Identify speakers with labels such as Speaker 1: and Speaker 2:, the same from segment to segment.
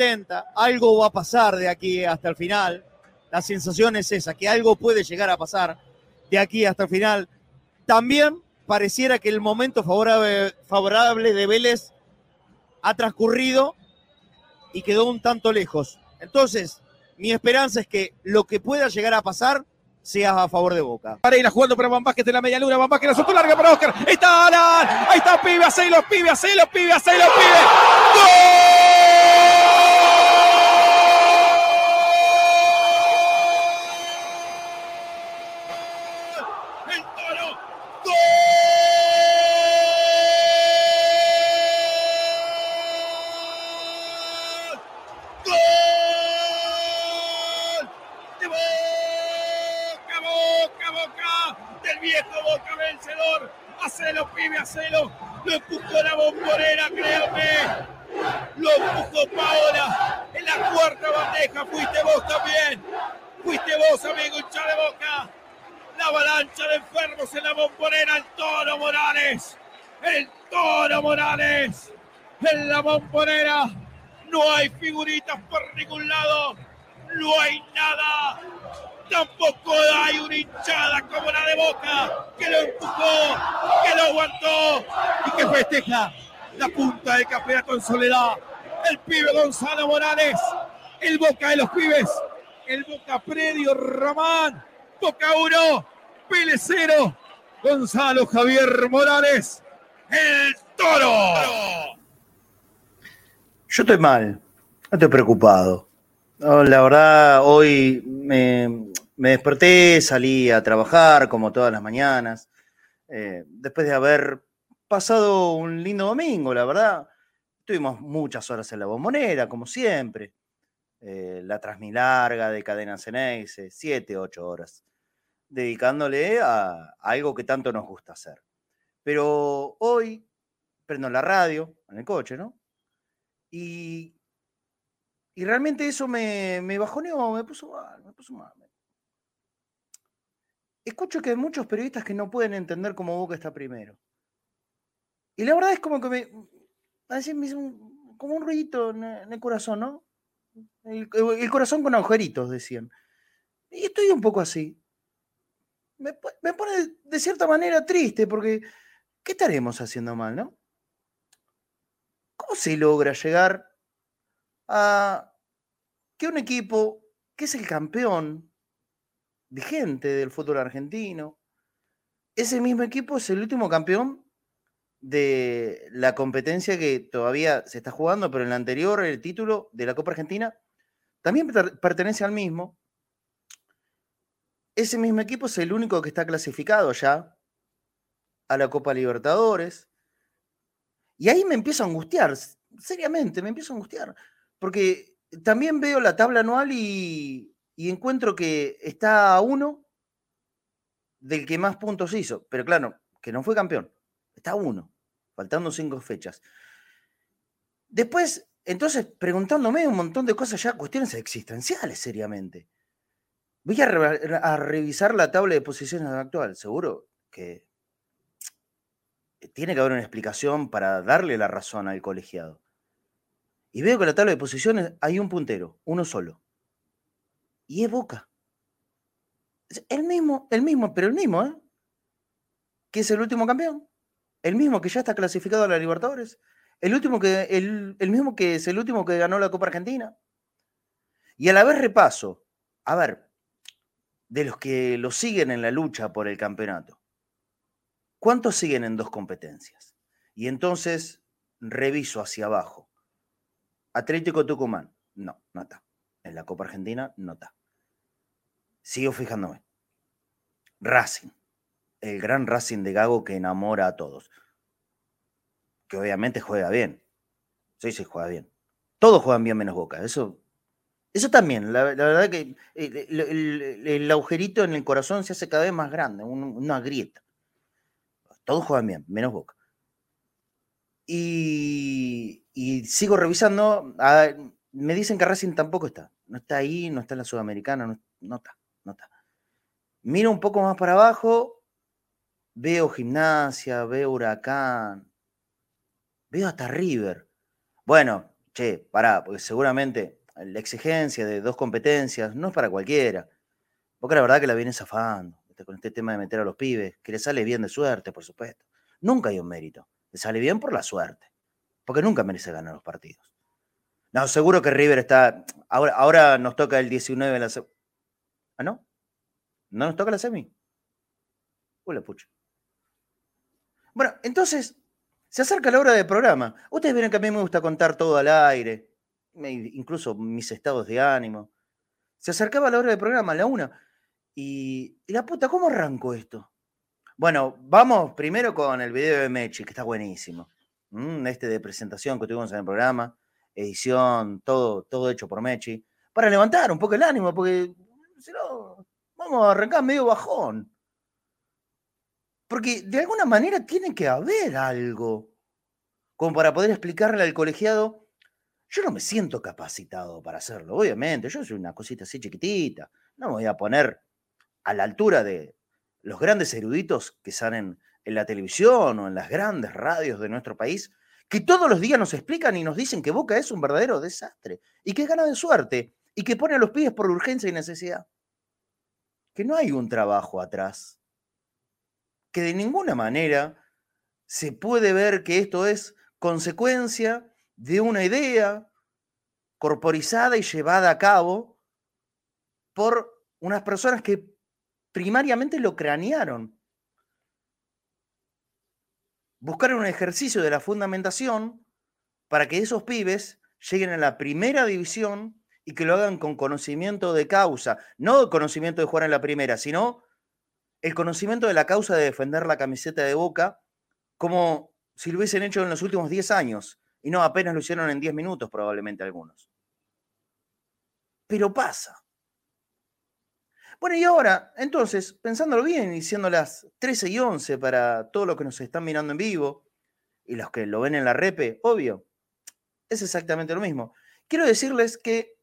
Speaker 1: Intenta, intenta, algo va a pasar de aquí hasta el final. La sensación es esa, que algo puede llegar a pasar de aquí hasta el final. También pareciera que el momento favorable, favorable de Vélez ha transcurrido y quedó un tanto lejos. Entonces, mi esperanza es que lo que pueda llegar a pasar sea a favor de Boca.
Speaker 2: Pareira jugando para Van Vázquez de la media luna. Van Vázquez la soltó larga para Oscar. Está Alan. Ahí está pibe. Hacelo, pibe. Hacelo, pibe. Hacelo, pibe. ¡Gol! ¡El toro! ¡Gol! ¡Gol! ¡De Boca, Boca, Boca! ¡Del viejo Boca vencedor! ¡Hacelo, pibe, hacelo! ¡Lo empujó la bombonera, créame! ¡Lo empujó Paola! ¡En la cuarta bandeja fuiste vos también! ¡Fuiste vos, amigo hincha de Boca! La avalancha de enfermos en la bombonera, el Toro Morales. El Toro Morales. En la bombonera no hay figuritas por ningún lado. No hay nada. Tampoco hay una hinchada como la de Boca que lo empujó, que lo aguantó y que festeja la punta del campeonato en soledad. El pibe Gonzalo Morales, el Boca de los pibes, el Boca Predio Román, Boca 1, Pérez 0, Gonzalo Javier Morales, el Toro.
Speaker 3: Yo estoy mal, no estoy preocupado. La verdad, hoy me, desperté, salí a trabajar como todas las mañanas, eh, después de haber pasado un lindo domingo, la verdad. Tuvimos muchas horas en la bombonera, como siempre. Eh, la Transmilarga de Cadena Ceneice, siete, ocho horas, dedicándole a, a algo que tanto nos gusta hacer. Pero hoy prendo la radio en el coche, ¿no? Y, y realmente eso me, me bajoneó, me puso mal, me puso mal. Escucho que hay muchos periodistas que no pueden entender cómo Boca está primero. Y la verdad es como que me, a veces me hizo como un ruidito en, el corazón, ¿no? El, corazón con agujeritos, decían. Y estoy un poco así. Me, me pone de cierta manera triste porque ¿qué estaremos haciendo mal, no? ¿Cómo se logra llegar a que un equipo que es el campeón vigente del fútbol argentino, ese mismo equipo es el último campeón de la competencia que todavía se está jugando, pero en la anterior, el título de la Copa Argentina, también per- pertenece al mismo. Ese mismo equipo es el único que está clasificado ya a la Copa Libertadores. Y ahí me empiezo a angustiar, seriamente, me empiezo a angustiar, porque también veo la tabla anual y, encuentro que está a uno del que más puntos hizo, pero claro, que no fue campeón, está a uno, faltando cinco fechas. Después, entonces, preguntándome un montón de cosas ya, cuestiones existenciales, seriamente. Voy a, a revisar la tabla de posiciones actual, seguro que tiene que haber una explicación para darle la razón al colegiado. Y veo que en la tabla de posiciones hay un puntero, uno solo. Y es Boca. El mismo, el mismo, pero el mismo, ¿eh? Que es el último campeón. El mismo que ya está clasificado a la Libertadores. El, último que, el, el mismo que es el último que ganó la Copa Argentina. Y a la vez repaso, a ver, de los que lo siguen en la lucha por el campeonato, ¿cuántos siguen en dos competencias? Y entonces reviso hacia abajo. Atlético Tucumán, no, no está. En la Copa Argentina, no está. Sigo fijándome. Racing, el gran Racing de Gago que enamora a todos. Que obviamente juega bien. Sí, sí, juega bien. Todos juegan bien menos Boca. Eso eso también, la, verdad que el, agujerito en el corazón se hace cada vez más grande, una grieta. Todos juegan bien, menos Boca. Y, sigo revisando, me dicen que Racing tampoco está. No está ahí, no está en la Sudamericana, no, no está, no está. Miro un poco más para abajo, veo Gimnasia, veo Huracán, veo hasta River. Bueno, che, pará, porque seguramente la exigencia de dos competencias no es para cualquiera. Porque la verdad que la viene zafando con este tema de meter a los pibes, que le sale bien de suerte, por supuesto. Nunca hay un mérito. Le sale bien por la suerte. Porque nunca merece ganar los partidos. No, seguro que River está. Ahora, ahora nos toca el 19 en la. ¿Ah, no? ¿No nos toca la semi? Hola, pucha. Bueno, entonces, se acerca la hora del programa. Ustedes ven que a mí me gusta contar todo al aire incluso mis estados de ánimo. Se acercaba la hora del programa, a la una. Y, la puta, ¿cómo arranco esto? Bueno, vamos primero con el video de Mechi, que está buenísimo. Este de presentación que tuvimos en el programa, edición, todo, todo hecho por Mechi, para levantar un poco el ánimo, porque si no, vamos a arrancar medio bajón. Porque de alguna manera tiene que haber algo como para poder explicarle al colegiado yo no me siento capacitado para hacerlo, obviamente. Yo soy una cosita así chiquitita. No me voy a poner a la altura de los grandes eruditos que salen en la televisión o en las grandes radios de nuestro país, que todos los días nos explican y nos dicen que Boca es un verdadero desastre y que gana de suerte y que pone a los pies por urgencia y necesidad. Que no hay un trabajo atrás. Que de ninguna manera se puede ver que esto es consecuencia de una idea corporizada y llevada a cabo por unas personas que primariamente lo cranearon. Buscaron un ejercicio de la fundamentación para que esos pibes lleguen a la primera división y que lo hagan con conocimiento de causa, no conocimiento de jugar en la primera, sino el conocimiento de la causa de defender la camiseta de Boca, como si lo hubiesen hecho en los últimos 10 años, y no, apenas lo hicieron en 10 minutos probablemente algunos. Pero pasa. Bueno, y ahora, entonces, pensándolo bien y siendo las 13 y 11 para todos los que nos están mirando en vivo y los que lo ven en la repe, obvio, es exactamente lo mismo. Quiero decirles que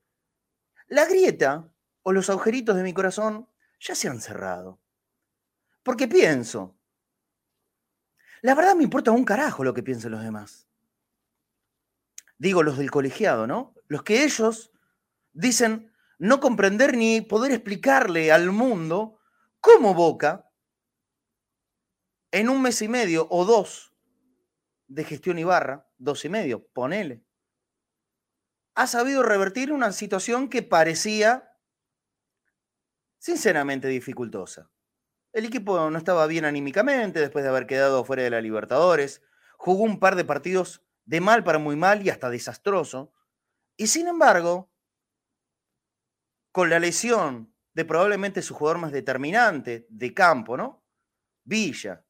Speaker 3: la grieta o los agujeritos de mi corazón ya se han cerrado. Porque pienso, la verdad me importa un carajo lo que piensen los demás digo los del colegiado, ¿no? Los que ellos dicen no comprender ni poder explicarle al mundo cómo Boca, en un mes y medio o dos de gestión Ibarra, dos y medio, ponele, ha sabido revertir una situación que parecía sinceramente dificultosa. El equipo no estaba bien anímicamente después de haber quedado fuera de la Libertadores, jugó un par de partidos de mal para muy mal y hasta desastroso. Y sin embargo, con la lesión de probablemente su jugador más determinante de campo, ¿no? Villa,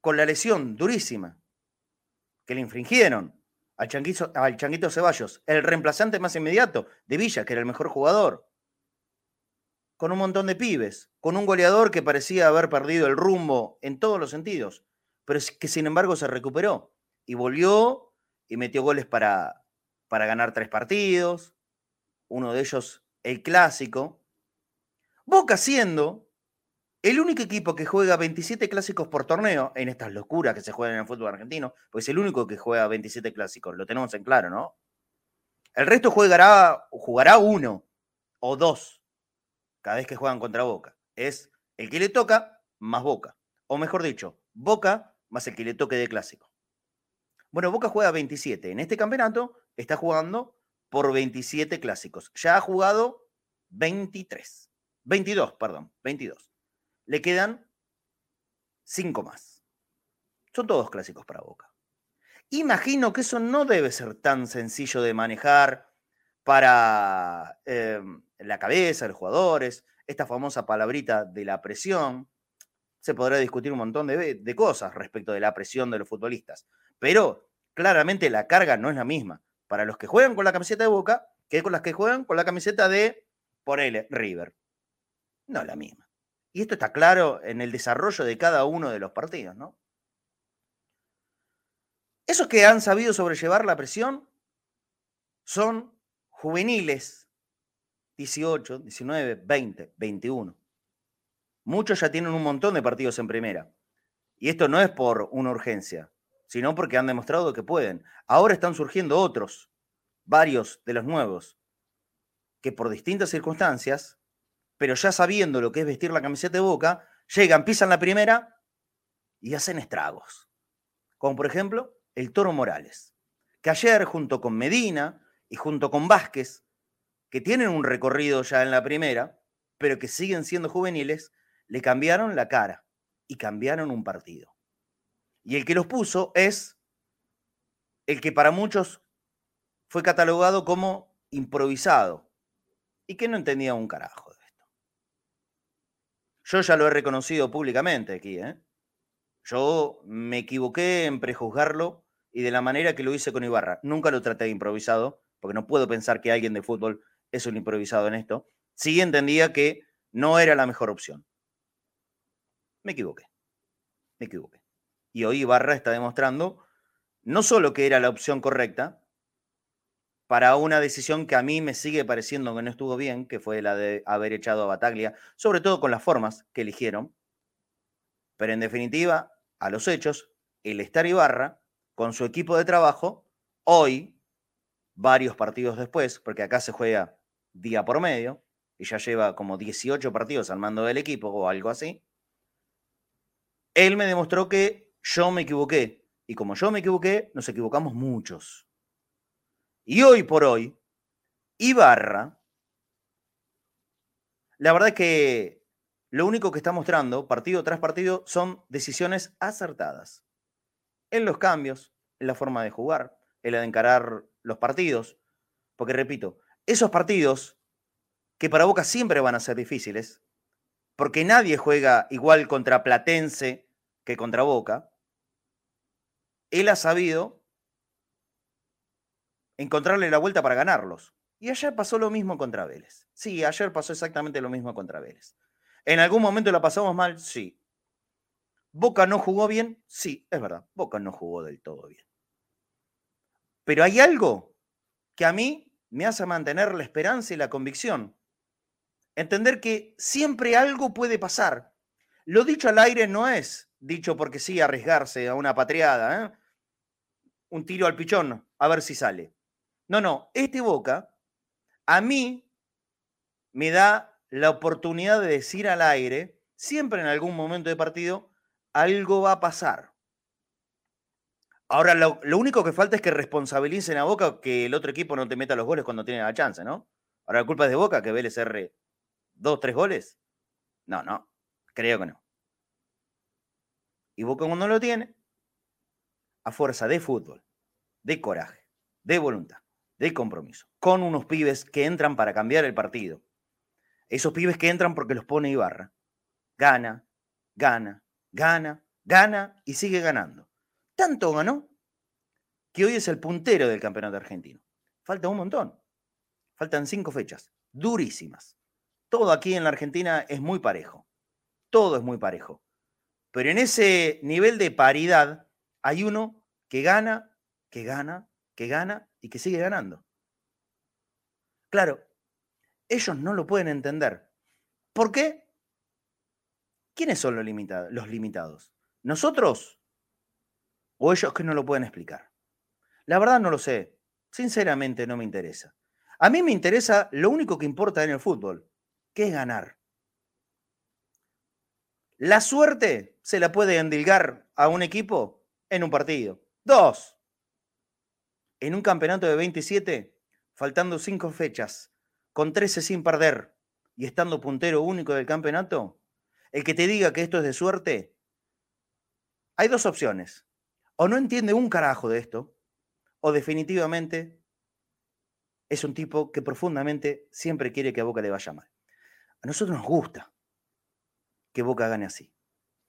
Speaker 3: con la lesión durísima que le infringieron al Changuito, al Changuito Ceballos, el reemplazante más inmediato de Villa, que era el mejor jugador, con un montón de pibes, con un goleador que parecía haber perdido el rumbo en todos los sentidos, pero que sin embargo se recuperó y volvió y metió goles para, para ganar tres partidos, uno de ellos el clásico. Boca siendo el único equipo que juega 27 clásicos por torneo, en estas locuras que se juegan en el fútbol argentino, pues es el único que juega 27 clásicos, lo tenemos en claro, ¿no? El resto jugará, jugará uno o dos cada vez que juegan contra Boca. Es el que le toca más Boca. O mejor dicho, Boca más el que le toque de clásico. Bueno, Boca juega 27. En este campeonato está jugando por 27 clásicos. Ya ha jugado 23. 22, perdón, 22. Le quedan 5 más. Son todos clásicos para Boca. Imagino que eso no debe ser tan sencillo de manejar para em, la cabeza los jugadores, esta famosa palabrita de la presión. Se podrá discutir un montón de cosas respecto de la presión de los futbolistas, pero claramente la carga no es la misma para los que juegan con la camiseta de Boca que con las que juegan con la camiseta de, por él, River. No la misma. Y esto está claro en el desarrollo de cada uno de los partidos, ¿no? Esos que han sabido sobrellevar la presión son juveniles, 18, 19, 20, 21. Muchos ya tienen un montón de partidos en primera. Y esto no es por una urgencia, sino porque han demostrado que pueden. Ahora están surgiendo otros, varios de los nuevos, que por distintas circunstancias, pero ya sabiendo lo que es vestir la camiseta de boca, llegan, pisan la primera y hacen estragos. Como por ejemplo el Toro Morales, que ayer junto con Medina y junto con Vázquez, que tienen un recorrido ya en la primera, pero que siguen siendo juveniles, le cambiaron la cara y cambiaron un partido. Y el que los puso es el que para muchos fue catalogado como improvisado y que no entendía un carajo de esto. Yo ya lo he reconocido públicamente aquí, ¿eh? Yo me equivoqué en prejuzgarlo y de la manera que lo hice con Ibarra. Nunca lo traté de improvisado, porque no puedo pensar que alguien de fútbol es un improvisado en esto. Sí entendía que no era la mejor opción. Me equivoqué. Me equivoqué. Y hoy Ibarra está demostrando no solo que era la opción correcta para una decisión que a mí me sigue pareciendo que no estuvo bien, que fue la de haber echado a Bataglia, sobre todo con las formas que eligieron, pero en definitiva, a los hechos, el estar Ibarra con su equipo de trabajo, hoy, varios partidos después, porque acá se juega día por medio, y ya lleva como 18 partidos al mando del equipo o algo así, él me demostró que yo me equivoqué. Y como yo me equivoqué, nos equivocamos muchos. Y hoy por hoy, Ibarra, la verdad es que lo único que está mostrando, partido tras partido, son decisiones acertadas. En los cambios, en la forma de jugar, en la de encarar los partidos. Porque repito, esos partidos que para Boca siempre van a ser difíciles, porque nadie juega igual contra Platense que contra Boca, él ha sabido encontrarle la vuelta para ganarlos. Y ayer pasó lo mismo contra Vélez. Sí, ayer pasó exactamente lo mismo contra Vélez. ¿En algún momento la pasamos mal? Sí. ¿Boca no jugó bien? Sí, es verdad. Boca no jugó del todo bien. Pero hay algo que a mí me hace mantener la esperanza y la convicción. Entender que siempre algo puede pasar. Lo dicho al aire no es dicho porque sí, arriesgarse a una patriada, ¿eh? un tiro al pichón, a ver si sale. No, no, este Boca a mí me da la oportunidad de decir al aire, siempre en algún momento de partido, algo va a pasar. Ahora, lo, único que falta es que responsabilicen a Boca que el otro equipo no te meta los goles cuando tiene la chance, ¿no? Ahora, la culpa es de Boca que Vélez R dos, tres goles. No, no, creo que no. Y Boca cuando lo tiene, a fuerza de fútbol, de coraje, de voluntad, de compromiso, con unos pibes que entran para cambiar el partido. Esos pibes que entran porque los pone Ibarra. Gana, gana, gana, gana y sigue ganando. Tanto ganó que hoy es el puntero del campeonato argentino. Falta un montón. Faltan cinco fechas, durísimas. Todo aquí en la Argentina es muy parejo. Todo es muy parejo. Pero en ese nivel de paridad hay uno que gana, que gana, que gana y que sigue ganando. Claro, ellos no lo pueden entender. ¿Por qué? ¿Quiénes son los, limitados? los limitados? ¿Nosotros? ¿O ellos que no lo pueden explicar? La verdad no lo sé. Sinceramente no me interesa. A mí me interesa lo único que importa en el fútbol, que es ganar. La suerte se la puede endilgar a un equipo en un partido. Dos. En un campeonato de 27, faltando cinco fechas, con 13 sin perder y estando puntero único del campeonato, el que te diga que esto es de suerte, hay dos opciones. O no entiende un carajo de esto, o definitivamente es un tipo que profundamente siempre quiere que a Boca le vaya mal. A nosotros nos gusta que Boca gane así,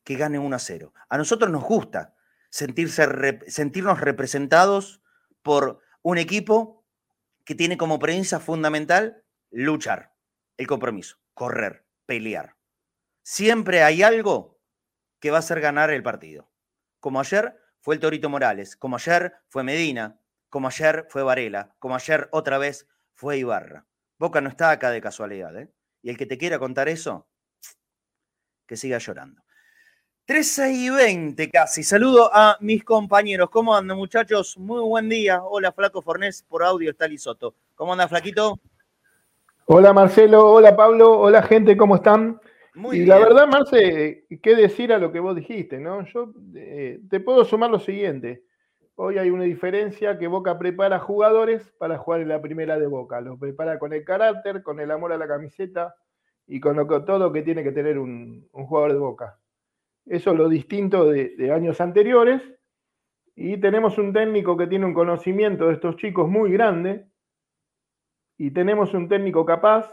Speaker 3: que gane 1 a 0. A nosotros nos gusta sentirse, sentirnos representados por un equipo que tiene como premisa fundamental luchar, el compromiso, correr, pelear. Siempre hay algo que va a hacer ganar el partido. Como ayer fue el Torito Morales, como ayer fue Medina, como ayer fue Varela, como ayer otra vez fue Ibarra. Boca no está acá de casualidad, ¿eh? Y el que te quiera contar eso, que siga llorando. 13 y 20 casi. Saludo a mis compañeros. ¿Cómo andan, muchachos? Muy buen día. Hola, Flaco Fornés. Por audio está Lisoto. ¿Cómo anda, Flaquito?
Speaker 4: Hola, Marcelo. Hola, Pablo. Hola, gente. ¿Cómo están? y la verdad, Marce, qué decir a lo que vos dijiste, ¿no? Yo eh, te puedo sumar lo siguiente. Hoy hay una diferencia que Boca prepara jugadores para jugar en la primera de Boca. Los prepara con el carácter, con el amor a la camiseta y con, lo, todo que tiene que tener un, jugador de Boca. Eso es lo distinto de, de años anteriores. Y tenemos un técnico que tiene un conocimiento de estos chicos muy grande. Y tenemos un técnico capaz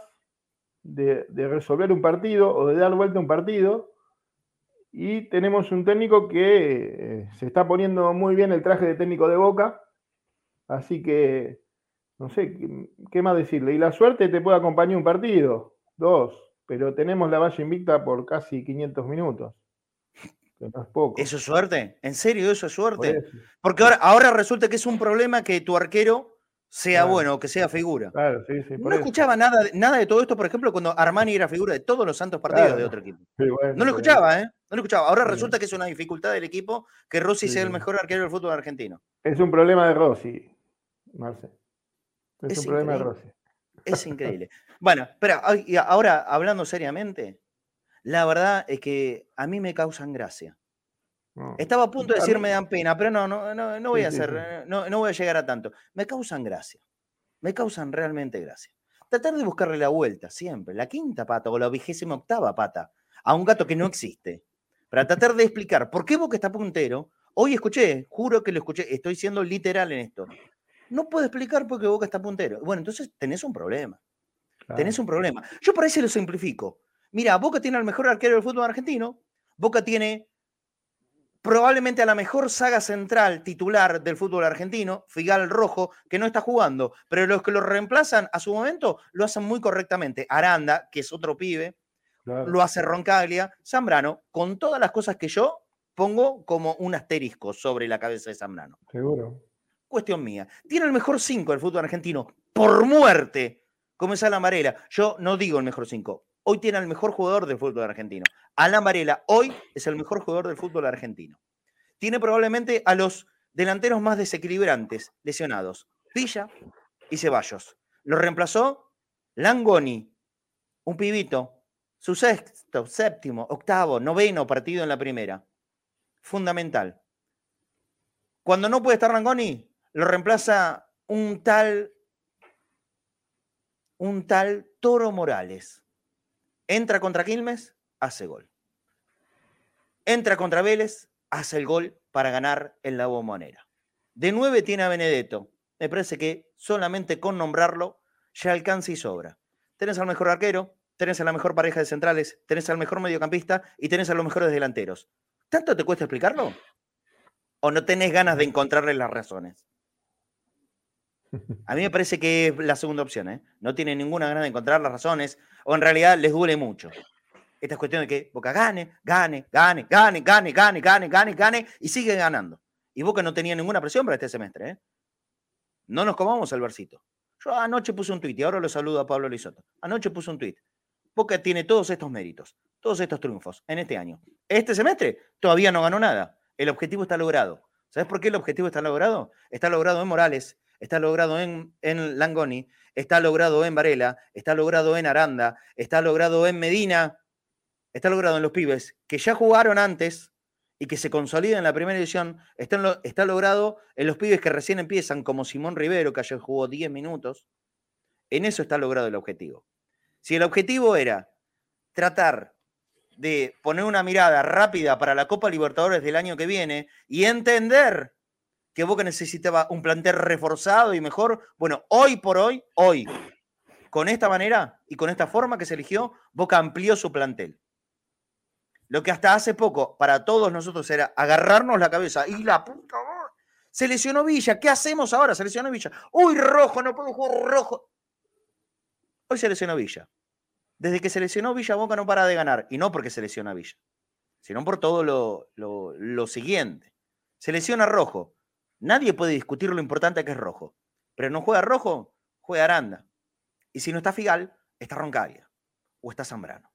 Speaker 4: de, resolver un partido o de dar vuelta a un partido. Y tenemos un técnico que eh, se está poniendo muy bien el traje de técnico de Boca. Así que, no sé, ¿qué, más decirle? Y la suerte te puede acompañar un partido, dos, pero tenemos la valla invicta por casi 500 minutos.
Speaker 3: ¿Eso es suerte? ¿En serio eso es suerte? Porque ahora, ahora resulta que es un problema que tu arquero sea bueno, que sea figura.
Speaker 4: Claro, sí, sí,
Speaker 3: no escuchaba nada, nada de todo esto, por ejemplo, cuando Armani era figura de todos los santos partidos de otro equipo. no lo escuchaba, ¿eh? No lo escuchaba. Ahora resulta que es una dificultad del equipo que Rossi sea el mejor arquero del fútbol argentino.
Speaker 4: Es un problema de Rossi, Marce. Es, un problema de Rossi.
Speaker 3: Es increíble. bueno, pero ahora, hablando seriamente, la verdad es que a mí me causan gracia. Estaba a punto de decir me dan pena, pero no, no, no, voy a hacer, No, no voy a llegar a tanto. Me causan gracia. Me causan realmente gracia. Tratar de buscarle la vuelta siempre, la quinta pata o la vigésima octava pata a un gato que no existe. Para tratar de explicar por qué Boca está puntero. Hoy escuché, juro que lo escuché, estoy siendo literal en esto. No puedo explicar por qué Boca está puntero. Bueno, entonces tenés un problema. Tenés un problema. Yo por ahí se lo simplifico. Mira, Boca tiene al mejor arquero del fútbol argentino. Boca tiene probablemente a la mejor saga central titular del fútbol argentino, Figal Rojo, que no está jugando, pero los que lo reemplazan a su momento lo hacen muy correctamente. Aranda, que es otro pibe, lo hace Roncaglia, Zambrano, con todas las cosas que yo pongo como un asterisco sobre la cabeza de Zambrano.
Speaker 4: Seguro.
Speaker 3: Cuestión mía. Tiene el mejor 5 del fútbol argentino, por muerte, es Alan Varela. Yo no digo el mejor 5, hoy tiene al mejor jugador del fútbol argentino. Alan Varela hoy es el mejor jugador del fútbol argentino. Tiene probablemente a los delanteros más desequilibrantes lesionados, Villa y Ceballos. Lo reemplazó Langoni, un pibito, su sexto, séptimo, octavo, noveno partido en la primera. Fundamental. Cuando no puede estar Langoni, lo reemplaza un tal, un tal Toro Morales Entra contra Quilmes, hace gol. Entra contra Vélez, hace el gol para ganar en la bombonera. De nueve tiene a Benedetto. Me parece que solamente con nombrarlo ya alcanza y sobra. Tenés al mejor arquero, tenés a la mejor pareja de centrales, tenés al mejor mediocampista y tenés a los mejores delanteros. ¿Tanto te cuesta explicarlo? ¿O no tenés ganas de encontrarle las razones? A mí me parece que es la segunda opción, ¿eh? No tiene ninguna ganas de encontrar las razones, o en realidad les duele mucho. Esta es cuestión de que Boca gane, gane, gane, gane, gane, gane, gane, gane, gane, y sigue ganando. Y Boca no tenía ninguna presión para este semestre, ¿eh? No nos comamos el versito. Yo anoche puse un tuit y ahora lo saludo a Pablo Lisoto. Anoche puse un tuit. Boca tiene todos estos méritos, todos estos triunfos en este año. Este semestre todavía no ganó nada. El objetivo está logrado. ¿Sabes por qué el objetivo está logrado? Está logrado en Morales, está logrado en, en Langoni, está logrado en Varela, está logrado en Aranda, está logrado en Medina, está logrado en los pibes que ya jugaron antes y que se consolidan en la primera edición, está, está logrado en los pibes que recién empiezan, como Simón Rivero, que ayer jugó 10 minutos. En eso está logrado el objetivo. Si el objetivo era tratar de poner una mirada rápida para la Copa Libertadores del año que viene y entender que Boca necesitaba un plantel reforzado y mejor, bueno, hoy por hoy, hoy, con esta manera y con esta forma que se eligió, Boca amplió su plantel. Lo que hasta hace poco para todos nosotros era agarrarnos la cabeza y la puta se lesionó Villa. ¿Qué hacemos ahora? Se lesionó Villa. Uy, rojo, no puedo jugar rojo. Hoy se lesionó Villa. Desde que se lesionó Villa, Boca no para de ganar. Y no porque se lesiona Villa, sino por todo lo, lo siguiente. Se lesiona rojo. Nadie puede discutir lo importante que es rojo. Pero no juega rojo, juega Aranda. Y si no está Figal, está Roncaglia o está Zambrano.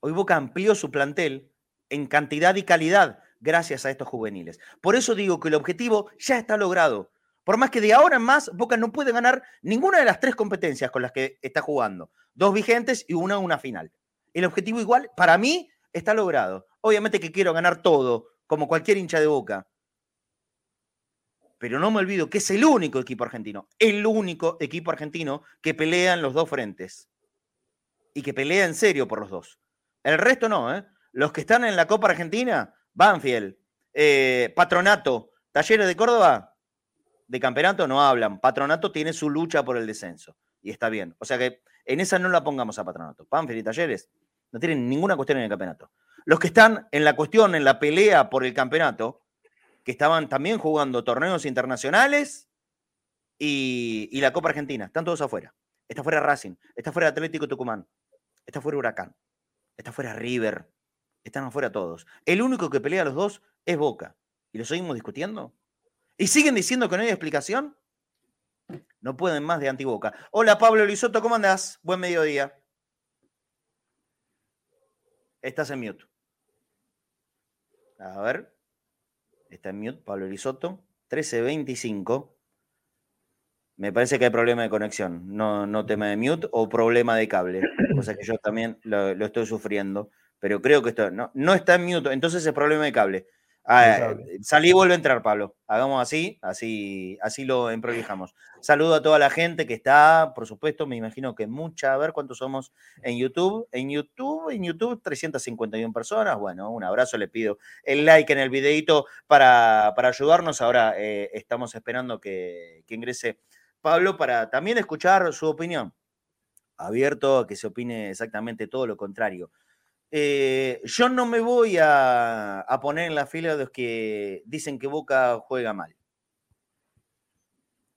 Speaker 3: Hoy Boca amplió su plantel en cantidad y calidad gracias a estos juveniles. Por eso digo que el objetivo ya está logrado. Por más que de ahora en más Boca no puede ganar ninguna de las tres competencias con las que está jugando. Dos vigentes y una una final. El objetivo igual, para mí, está logrado. Obviamente que quiero ganar todo, como cualquier hincha de Boca. Pero no me olvido que es el único equipo argentino, el único equipo argentino que pelea en los dos frentes. Y que pelea en serio por los dos. El resto no, ¿eh? Los que están en la Copa Argentina, Banfield, eh, Patronato, Talleres de Córdoba, de campeonato no hablan. Patronato tiene su lucha por el descenso. Y está bien. O sea que en esa no la pongamos a Patronato. Banfield y Talleres no tienen ninguna cuestión en el campeonato. Los que están en la cuestión, en la pelea por el campeonato, que estaban también jugando torneos internacionales y, la Copa Argentina, están todos afuera. Está fuera Racing, está fuera Atlético Tucumán, está fuera Huracán. Está fuera River. Están afuera todos. El único que pelea a los dos es Boca. ¿Y lo seguimos discutiendo? ¿Y siguen diciendo que no hay explicación? No pueden más de antiboca. Hola Pablo Lisoto, ¿cómo andás? Buen mediodía. Estás en mute. A ver. Está en mute, Pablo Lisoto. 1325. Me parece que hay problema de conexión, no, no tema de mute o problema de cable, cosa que yo también lo, estoy sufriendo, pero creo que esto no, no está en mute, entonces es problema de cable. Ah, salí y vuelve a entrar, Pablo. Hagamos así, así, así lo improvisamos. Saludo a toda la gente que está, por supuesto, me imagino que mucha, a ver cuántos somos en YouTube. En YouTube, en YouTube, 351 personas. Bueno, un abrazo, le pido el like en el videito para, para ayudarnos. Ahora eh, estamos esperando que, que ingrese Pablo, para también escuchar su opinión. Abierto a que se opine exactamente todo lo contrario. Eh, yo no me voy a, poner en la fila de los que dicen que Boca juega mal.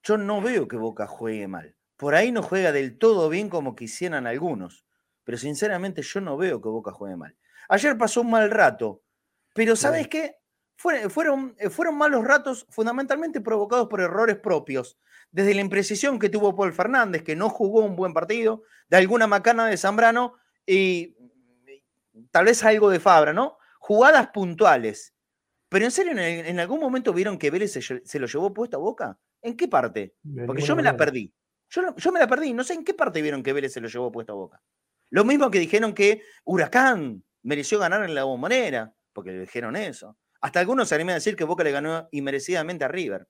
Speaker 3: Yo no veo que Boca juegue mal. Por ahí no juega del todo bien como quisieran algunos. Pero sinceramente yo no veo que Boca juegue mal. Ayer pasó un mal rato. Pero ¿sabes qué? Fueron, eh, fueron malos ratos fundamentalmente provocados por errores propios desde la imprecisión que tuvo Paul Fernández, que no jugó un buen partido, de alguna macana de Zambrano y tal vez algo de Fabra, ¿no? Jugadas puntuales. Pero en serio, ¿en, algún momento vieron que Vélez se, lo llevó puesto a boca? ¿En qué parte? Porque yo me la perdí. Yo, yo, me la perdí. No sé en qué parte vieron que Vélez se lo llevó puesto a boca. Lo mismo que dijeron que Huracán mereció ganar en la bombonera, porque le dijeron eso. Hasta algunos se animan a decir que Boca le ganó inmerecidamente a River.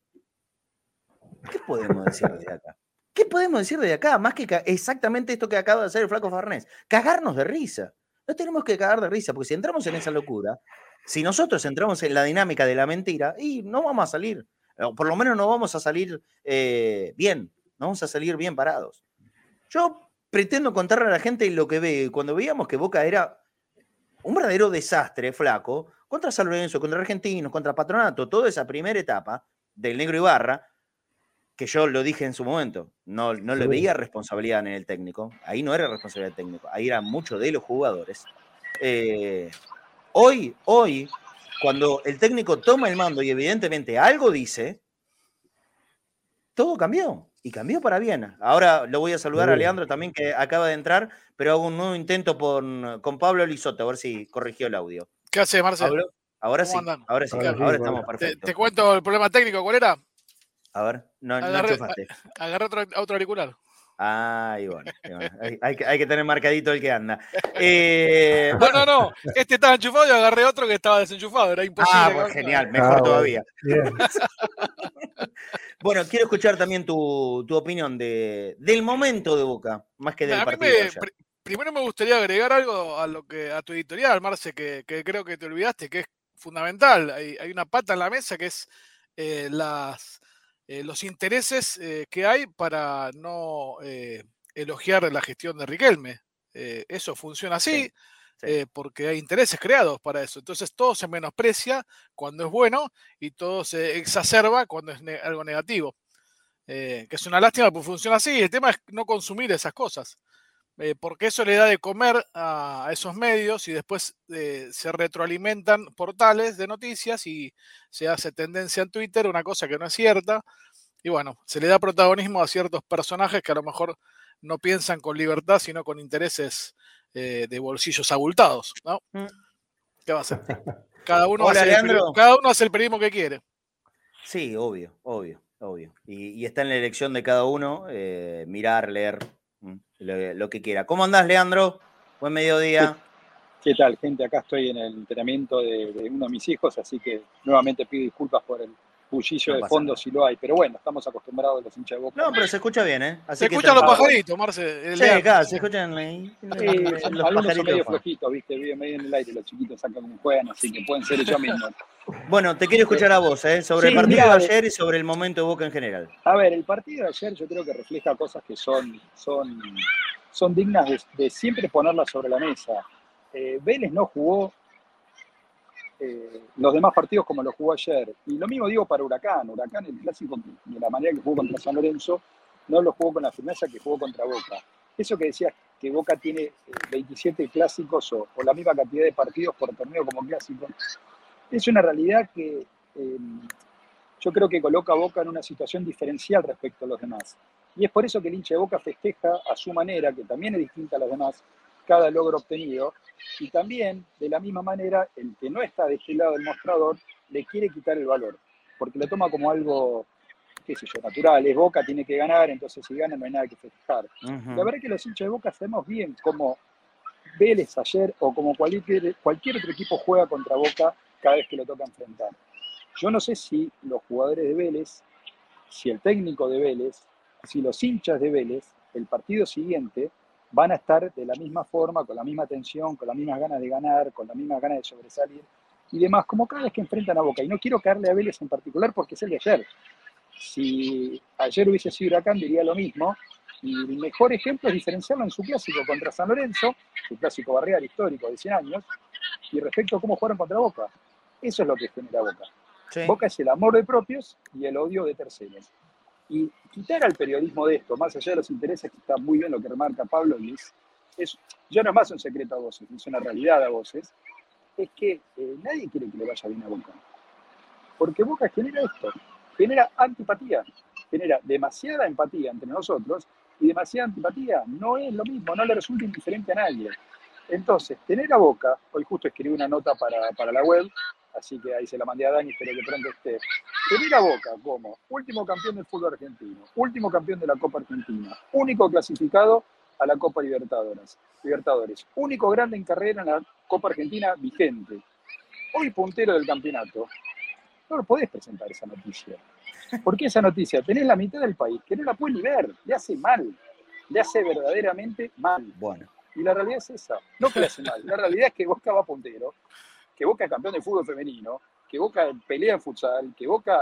Speaker 3: ¿Qué podemos decir desde acá? ¿Qué podemos decir desde acá? Más que exactamente esto que acaba de hacer el flaco Farnés. Cagarnos de risa. No tenemos que cagar de risa, porque si entramos en esa locura, si nosotros entramos en la dinámica de la mentira, y no vamos a salir, por lo menos no vamos a salir eh, bien, no vamos a salir bien parados. Yo pretendo contarle a la gente lo que ve. Cuando veíamos que Boca era un verdadero desastre, flaco, contra San Lorenzo, contra Argentinos, contra Patronato, toda esa primera etapa del Negro Ibarra, que yo lo dije en su momento, no, no le veía responsabilidad en el técnico, ahí no era responsabilidad del técnico, ahí era mucho de los jugadores. Eh, hoy, hoy, cuando el técnico toma el mando y evidentemente algo dice, todo cambió y cambió para bien. Ahora lo voy a saludar a Leandro también que acaba de entrar, pero hago un nuevo intento con, con Pablo Lizoto, a ver si corrigió el audio.
Speaker 5: ¿Qué hace, Marcelo?
Speaker 3: Ahora sí, ahora sí, ahora, estamos perfectos.
Speaker 5: Te, cuento el problema técnico, ¿cuál era?
Speaker 3: A ver, no,
Speaker 5: agarré, Agarré otro, auricular.
Speaker 3: Ay, bueno, hay, que, hay, que, tener marcadito el que anda. Eh,
Speaker 5: no, no, no. Este estaba enchufado y agarré otro que estaba desenchufado. Era imposible.
Speaker 3: Ah, pues genial, mejor ah, todavía. bueno, quiero escuchar también tu, tu, opinión de, del momento de Boca, más que del partido.
Speaker 5: primero me gustaría agregar algo a lo que a tu editorial, Marce, que, que creo que te olvidaste, que es fundamental. Hay, hay, una pata en la mesa que es eh, las eh, los intereses eh, que hay para no eh, elogiar la gestión de Riquelme. eso funciona así. porque hay intereses creados para eso. Entonces todo se menosprecia cuando es bueno y todo se exacerba cuando es algo negativo. que es una lástima, pues funciona así. El tema es no consumir esas cosas. Porque eso le da de comer a, esos medios y después se retroalimentan portales de noticias y se hace tendencia en Twitter, una cosa que no es cierta. Y bueno, se le da protagonismo a ciertos personajes que a lo mejor no piensan con libertad, sino con intereses eh, de bolsillos abultados, ¿no? Mm. ¿Qué va a ser? Cada uno, hace el, cada uno hace el periodismo que quiere.
Speaker 3: Sí, obvio, obvio, obvio. Y, está en la elección de cada uno eh, mirar, leer lo, que quiera. ¿Cómo andás, Leandro? Buen mediodía.
Speaker 6: ¿Qué tal, gente? Acá estoy en el entrenamiento de uno de mis hijos, así que nuevamente pido disculpas por el, bullicio de fondo si lo hay, pero bueno, estamos acostumbrados a los hinchas de boca.
Speaker 3: No, pero se escucha bien, ¿eh?
Speaker 5: se escuchan los pajaritos, Marce.
Speaker 3: Sí, acá, se escuchan
Speaker 6: sí, los algunos son medio flojitos, viste, viven medio en el aire, los chiquitos sacan como juegan, así que pueden ser ellos mismos.
Speaker 3: Bueno, te quiero escuchar a vos, ¿eh? Sobre el partido de ayer y sobre el momento de Boca en general.
Speaker 6: A ver, el partido de ayer yo creo que refleja cosas que son, son, son dignas de, siempre ponerlas sobre la mesa. Eh, Vélez no jugó eh, los demás partidos como lo jugó ayer. Y lo mismo digo para Huracán. Huracán, el clásico, de la manera que jugó contra San Lorenzo, no lo jugó con la firmeza que jugó contra Boca. Eso que decías que Boca tiene 27 eh, clásicos o, la misma cantidad de partidos por torneo como clásico, es una realidad que em, yo creo que coloca a Boca en una situación diferencial respecto a los demás. Y es por eso que el hincha de Boca festeja a su manera, que también es distinta a los demás, cada logro obtenido. Y también, de la misma manera, el que no está de este lado del mostrador le quiere quitar el valor, porque lo toma como algo, qué sé yo, natural. Es Boca, tiene que ganar, entonces si gana no hay nada que festejar. La verdad es que los hinchas de Boca sabemos bien cómo Vélez ayer o como cualquier, cualquier otro equipo juega contra Boca cada vez que lo toca enfrentar. Yo no sé si los jugadores de Vélez, si el técnico de Vélez, si los hinchas de Vélez, el partido siguiente van a estar de la misma forma, con la misma tensión, con las mismas ganas de ganar, con las mismas ganas de sobresalir y demás, como cada vez que enfrentan a Boca. Y no quiero caerle a Vélez en particular porque es el de ayer. Si ayer hubiese sido Huracán, diría lo mismo. Y el mejor ejemplo es diferenciarlo en su clásico contra San Lorenzo, su clásico barrial histórico de 100 años, y respecto a cómo jugaron contra Boca. Eso es lo que genera Boca. Boca es el amor de propios y el odio de terceros. Y quitar al periodismo de esto, más allá de los intereses, que está muy bien lo que remarca Pablo, y es, ya no es más un secreto a voces, es una realidad a voces, es que eh, nadie quiere que le vaya bien a Boca. Porque Boca genera esto, genera antipatía, genera demasiada empatía entre nosotros y demasiada antipatía. No es lo mismo, no le resulta indiferente a nadie. Entonces, tener a Boca, hoy justo escribí una nota para, para la web, así que ahí se la mandé a Dani, espero que pronto esté. Tener a Boca como último campeón del fútbol argentino, último campeón de la Copa Argentina, único clasificado a la Copa Libertadores, Libertadores, único grande en carrera en la Copa Argentina vigente, hoy puntero del campeonato, no lo podés presentar esa noticia. Porque esa noticia, tenés la mitad del país que no la puede ni ver, le hace mal, le hace verdaderamente mal. Bueno. Y la realidad es esa, no que le hace mal, la realidad es que Boca va puntero, que Boca es campeón de fútbol femenino, que Boca pelea en futsal, que Boca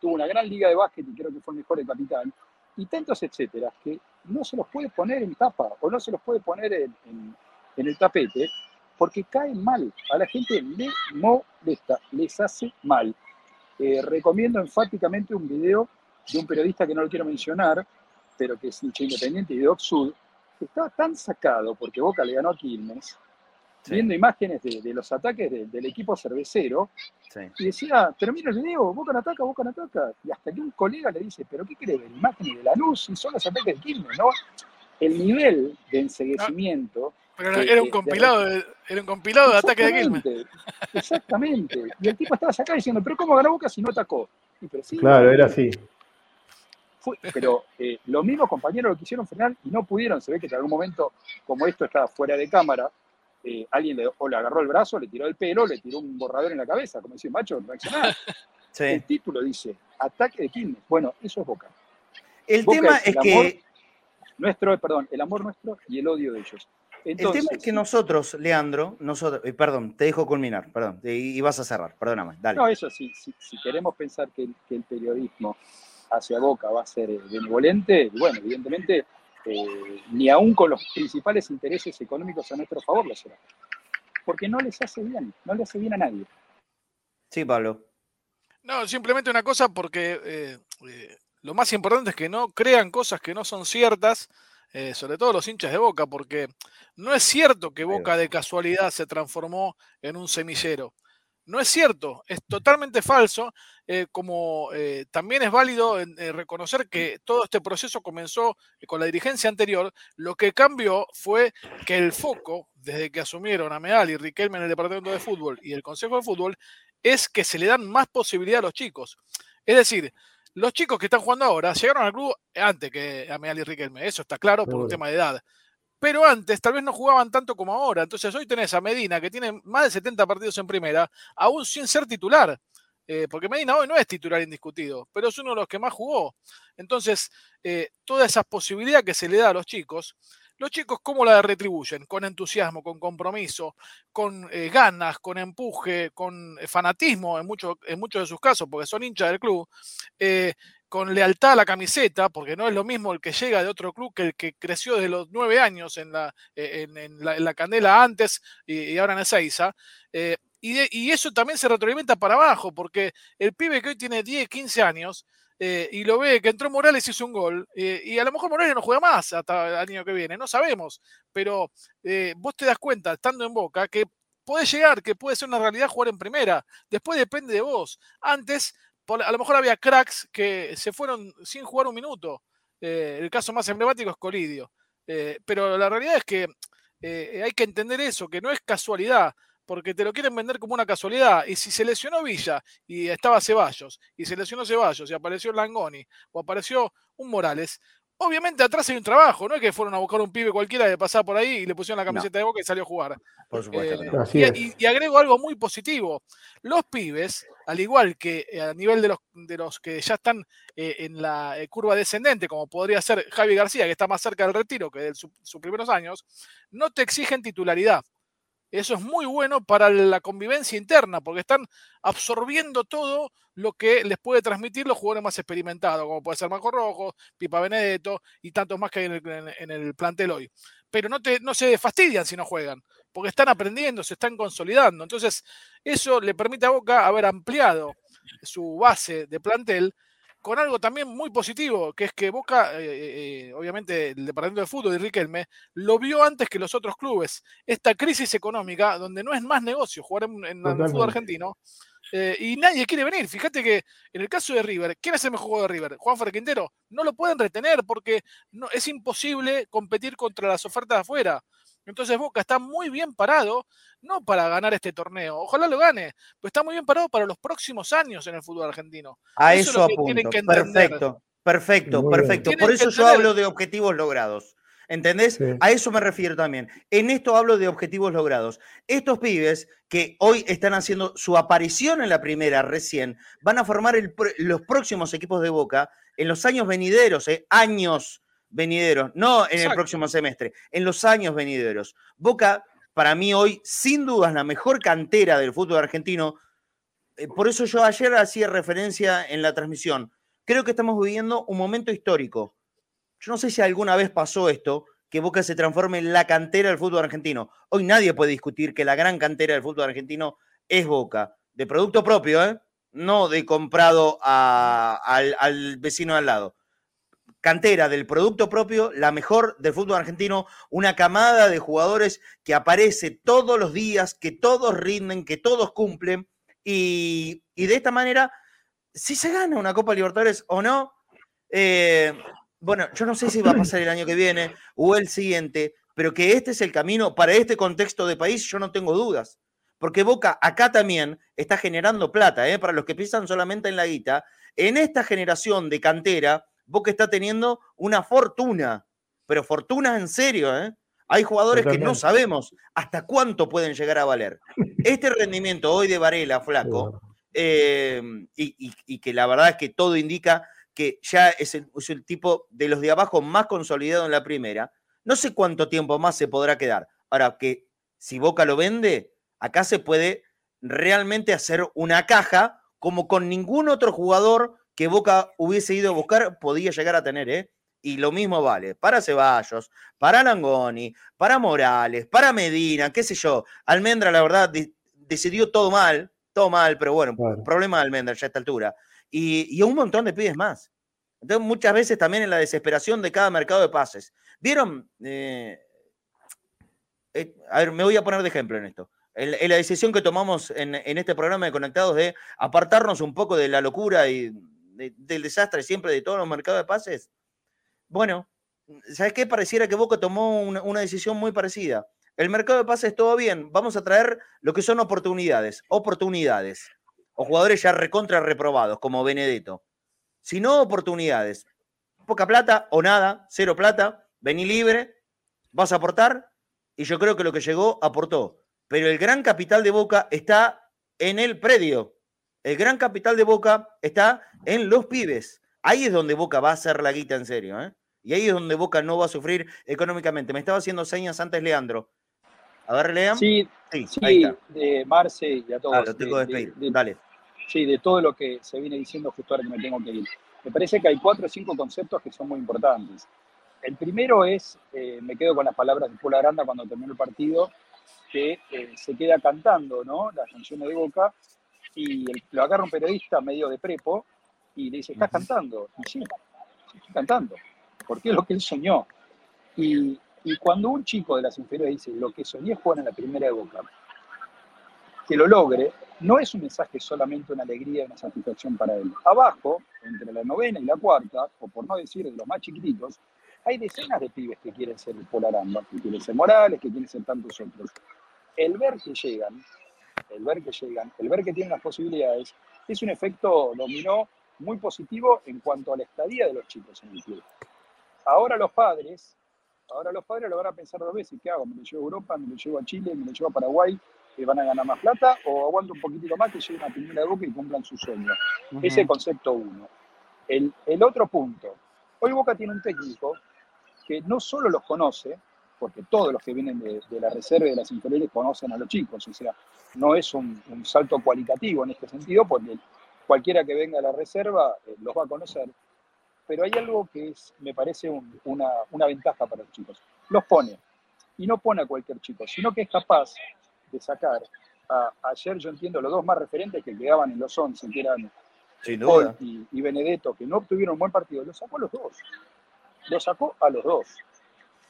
Speaker 6: tuvo una gran liga de básquet y creo que fue el mejor de capital, y tantos etcétera, que no se los puede poner en tapa o no se los puede poner en, el tapete, porque caen mal. A la gente le molesta, les hace mal. Eh, recomiendo enfáticamente un video de un periodista que no lo quiero mencionar, pero que es hincha independiente y de Oxud, que estaba tan sacado porque Boca le ganó a Quilmes, viendo imágenes de, los ataques del equipo cervecero, y decía, pero mira el video, Boca no ataca, Boca no ataca. Y hasta que un colega le dice, pero ¿qué quiere ver? Imágenes de la luz y son los ataques de Quilmes, ¿no? El nivel de enseguecimiento...
Speaker 5: Pero era, un compilado de, era un compilado de ataque de Quilmes.
Speaker 6: Exactamente. Y el tipo estaba sacado diciendo, pero ¿cómo ganó Boca si no atacó?
Speaker 4: claro, era así.
Speaker 6: pero eh, los mismos compañeros lo quisieron frenar y no pudieron. Se ve que en algún momento, como esto estaba fuera de cámara, eh, alguien le, o le agarró el brazo, le tiró el pelo, le tiró un borrador en la cabeza, como decía, macho, reaccionar. El título dice, ataque de Quilmes. Bueno, eso es Boca.
Speaker 3: El tema es, que...
Speaker 6: Nuestro, perdón, el amor nuestro y el odio de ellos
Speaker 3: el tema es que nosotros, Leandro, nosotros, eh, perdón, te dejo culminar, perdón, y, vas a cerrar, perdóname, dale.
Speaker 6: No, eso sí, si queremos pensar que el, periodismo hacia Boca va a ser eh, benevolente, bueno, evidentemente, eh, ni aún con los principales intereses económicos a nuestro favor lo será. Porque no les hace bien, no le hace bien a nadie.
Speaker 3: Sí, Pablo.
Speaker 5: No, simplemente una cosa porque lo más importante es que no crean cosas que no son ciertas eh, sobre todo los hinchas de Boca, porque no es cierto que Boca de casualidad se transformó en un semillero. No es cierto, es totalmente falso, eh, como eh, también es válido reconocer que todo este proceso comenzó con la dirigencia anterior. Lo que cambió fue que el foco, desde que asumieron a Meal y Riquelme en el departamento de fútbol y el Consejo de Fútbol, es que se le dan más posibilidad a los chicos. Es decir, los chicos que están jugando ahora llegaron al club antes que a Meal y Riquelme, eso está claro por un tema de edad. Pero antes tal vez no jugaban tanto como ahora. Entonces hoy tenés a Medina, que tiene más de 70 partidos en primera, aún sin ser titular. Eh, porque Medina hoy no es titular indiscutido, pero es uno de los que más jugó. Entonces, eh, toda esa posibilidad que se le da a los chicos, los chicos, ¿cómo la retribuyen? Con entusiasmo, con compromiso, con eh, ganas, con empuje, con eh, fanatismo en, en muchos de sus casos, porque son hinchas del club, con lealtad a la camiseta, porque no es lo mismo el que llega de otro club que el que creció desde los nueve años en la, en, la, Candela antes y, ahora en Ezeiza. y, y eso también se retroalimenta para abajo, porque el pibe que hoy tiene 10, 15 años, eh, y lo ve que entró Morales y hizo un gol, eh, y a lo mejor Morales no juega más hasta el año que viene, no sabemos, pero eh, vos te das cuenta, estando en Boca, que puede llegar, que puede ser una realidad jugar en primera, después depende de vos. Antes, a lo mejor había cracks que se fueron sin jugar un minuto, el caso más emblemático es Colidio, pero la realidad es que hay que entender eso, que no es casualidad porque te lo quieren vender como una casualidad. Y si se lesionó Villa y estaba Ceballos, y se lesionó Ceballos y apareció Langoni, o apareció un Morales, obviamente atrás hay un trabajo, no es que fueron a buscar un pibe cualquiera de pasar por ahí y le pusieron la camiseta de boca y salió a jugar.
Speaker 3: Por supuesto.
Speaker 5: Eh, y, agrego algo muy positivo. Los pibes, al igual que eh, a nivel de los, de los que ya están eh, en la curva descendente, como podría ser Javi García, que está más cerca del retiro que de sus primeros años, no te exigen titularidad. Eso es muy bueno para la convivencia interna, porque están absorbiendo todo lo que les puede transmitir los jugadores más experimentados, como puede ser Marco Rojo, Pipa Benedetto y tantos más que hay en el, plantel hoy. Pero no, te, no se fastidian si no juegan, porque están aprendiendo, se están consolidando. Entonces, eso le permite a Boca haber ampliado su base de plantel con algo también muy positivo, que es que Boca, eh, eh, eh, obviamente el departamento de fútbol de Riquelme, lo vio antes que los otros clubes. Esta crisis económica, donde no es más negocio jugar en, el fútbol argentino, y nadie quiere venir. Fíjate que en el caso de River, ¿quién es el mejor jugador de River? Juan Quintero. No lo pueden retener porque no, es imposible competir contra las ofertas de afuera. Entonces Boca está muy bien parado, no para ganar este torneo, ojalá lo gane, pero está muy bien parado para los próximos años en el fútbol argentino.
Speaker 3: A eso, apunto. perfecto, perfecto, perfecto. Por eso yo hablo de objetivos logrados. ¿Entendés? A eso me refiero también. En esto hablo de objetivos logrados. Estos pibes que hoy están haciendo su aparición en la primera recién, van a formar los próximos equipos de Boca en los años venideros, eh, años venideros, no en el próximo semestre, en los años venideros. Boca, para mí hoy, sin dudas, la mejor cantera del fútbol argentino. Eh, por eso yo ayer hacía referencia en la transmisión. Creo que estamos viviendo un momento histórico. Yo no sé si alguna vez pasó esto, que Boca se transforme en la cantera del fútbol argentino. Hoy nadie puede discutir que la gran cantera del fútbol argentino es Boca, de producto propio, ¿eh? no de comprado al, al vecino al lado cantera del producto propio, la mejor del fútbol argentino, una camada de jugadores que aparece todos los días, que todos rinden, que todos cumplen, y, de esta manera, si se gana una Copa Libertadores o no, eh, bueno, yo no sé si va a pasar el año que viene o el siguiente, pero que este es el camino para este contexto de país, yo no tengo dudas. Porque Boca acá también está generando plata, ¿eh? para los que piensan solamente en la guita. En esta generación de cantera, Boca está teniendo una fortuna, pero fortuna en serio, ¿eh? Hay jugadores que no sabemos hasta cuánto pueden llegar a valer. Este rendimiento hoy de Varela, flaco, em, y, que la verdad es que todo indica que ya es el, es el, tipo de los de abajo más consolidado en la primera. No sé cuánto tiempo más se podrá quedar. Ahora que si Boca lo vende, acá se puede realmente hacer una caja como con ningún otro jugador que Boca hubiese ido a buscar podía llegar a tener, ¿eh? Y lo mismo vale para Ceballos, para Langoni, para Morales, para Medina, qué sé yo. Almendra, la verdad, decidió todo mal, todo mal, pero bueno, problema de Almendra ya a esta altura. Y, un montón de pibes más. Entonces, muchas veces también en la desesperación de cada mercado de pases. ¿Vieron? Eh, eh, a ver, me voy a poner de ejemplo en esto en, la decisión que tomamos en, en, este programa de Conectados de apartarnos un poco de la locura y del desastre siempre de todos los mercados de pases, bueno, ¿sabes qué? Pareciera que Boca tomó una, decisión muy parecida. El mercado de pases todo bien, vamos a traer lo que son oportunidades, oportunidades, o jugadores ya recontra reprobados, como Benedetto. Si no, oportunidades. Poca plata o nada, cero plata, vení libre, vas a aportar, y yo creo que lo que llegó aportó. Pero el gran capital de Boca está en el predio, el gran capital de Boca está en los pibes. Ahí es donde Boca va a hacer la guita en serio, ¿eh? Y ahí es donde Boca no va a sufrir económicamente. Me estaba haciendo señas antes Leandro. A ver, Leandro.
Speaker 6: Sí, sí, de Marce y a todos. Ah,
Speaker 3: lo tengo de, Dale.
Speaker 6: Sí, de todo lo que se viene diciendo justo ahora que me tengo que ir. Me parece que hay cuatro o cinco conceptos que son muy importantes. El primero es, eh, me quedo con las palabras de Paul Aranda cuando terminó el partido, que eh, se queda cantando ¿no? las canciones de Boca y lo agarra un periodista medio de prepo y le dice, ¿estás cantando? Y sí, estoy cantando, porque es lo que él soñó. Y, cuando un chico de las inferiores dice, lo que soñé es jugar en la primera de Boca, que lo logre, no es un mensaje solamente una alegría y una satisfacción para él. Abajo, entre la novena y la cuarta, o por no decir de los más chiquititos, hay decenas de pibes que quieren ser Polaramba, que quieren ser Morales, que quieren ser tantos otros. El ver que llegan el ver que llegan, el ver que tienen las posibilidades, es un efecto dominó muy positivo en cuanto a la estadía de los chicos en el club. Ahora los padres, ahora los padres lo van a pensar dos veces, ¿qué hago? ¿Me lo llevo a Europa? ¿Me lo llevo a Chile? ¿Me lo llevo a Paraguay? que van a ganar más plata? ¿O aguanto un poquitito más que lleguen a primera Boca y cumplan su sueño? Ese es el concepto uno. El, el otro punto, hoy Boca tiene un técnico que no solo los conoce, porque todos los que vienen de, la reserva y de las inferiores conocen a los chicos, o sea, no es un, salto cualitativo en este sentido, porque cualquiera que venga a la reserva eh, los va a conocer, pero hay algo que es, me parece una, ventaja para los chicos. Los pone, y no pone a cualquier chico, sino que es capaz de sacar, ayer yo entiendo los dos más referentes que quedaban en los 11, que eran Paul y, y Benedetto, que no obtuvieron un buen partido, los sacó a los dos. Los sacó a los dos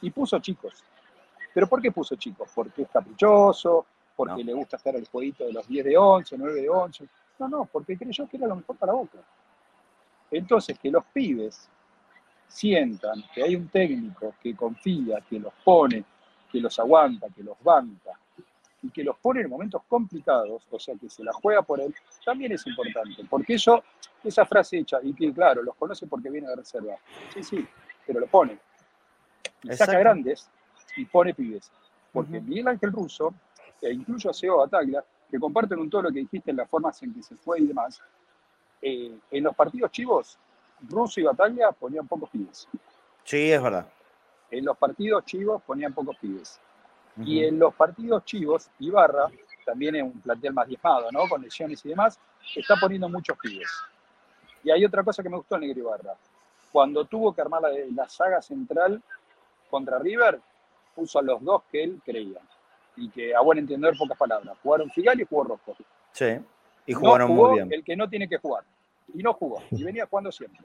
Speaker 6: y puso chicos. ¿Pero por qué puso chicos? Porque es caprichoso, porque le gusta estar el jueguito de los 10 de 11, 9 de 11. No, no, porque creyó que era lo mejor para Boca. Entonces, que los pibes sientan que hay un técnico que confía, que los pone, que los aguanta, que los banca y que los pone en momentos complicados, o sea, que se la juega por él, también es importante. Porque eso, esa frase hecha, y que claro, los conoce porque viene de reserva. Sí, sí, pero lo pone saca grandes y pone pibes. Porque Miguel Ángel Russo, e incluso a Seo Bataglia, que comparten un todo lo que dijiste en las formas en que se fue y demás, eh, en los partidos chivos, Russo y Bataglia ponían pocos pibes.
Speaker 3: Sí, es verdad.
Speaker 6: En los partidos chivos ponían pocos pibes. Y en los partidos chivos, Ibarra, también es un plantel más diezmado, ¿no? Con lesiones y demás, está poniendo muchos pibes. Y hay otra cosa que me gustó en Negro Ibarra. Cuando tuvo que armar la, la saga central contra River, puso a los dos que él creía. Y que, a buen entender, pocas palabras. Jugaron Figal y jugó Rosco.
Speaker 3: Sí. Y
Speaker 6: No
Speaker 3: jugaron
Speaker 6: jugó
Speaker 3: muy bien.
Speaker 6: el que no tiene que jugar. Y no jugó. Y venía jugando siempre.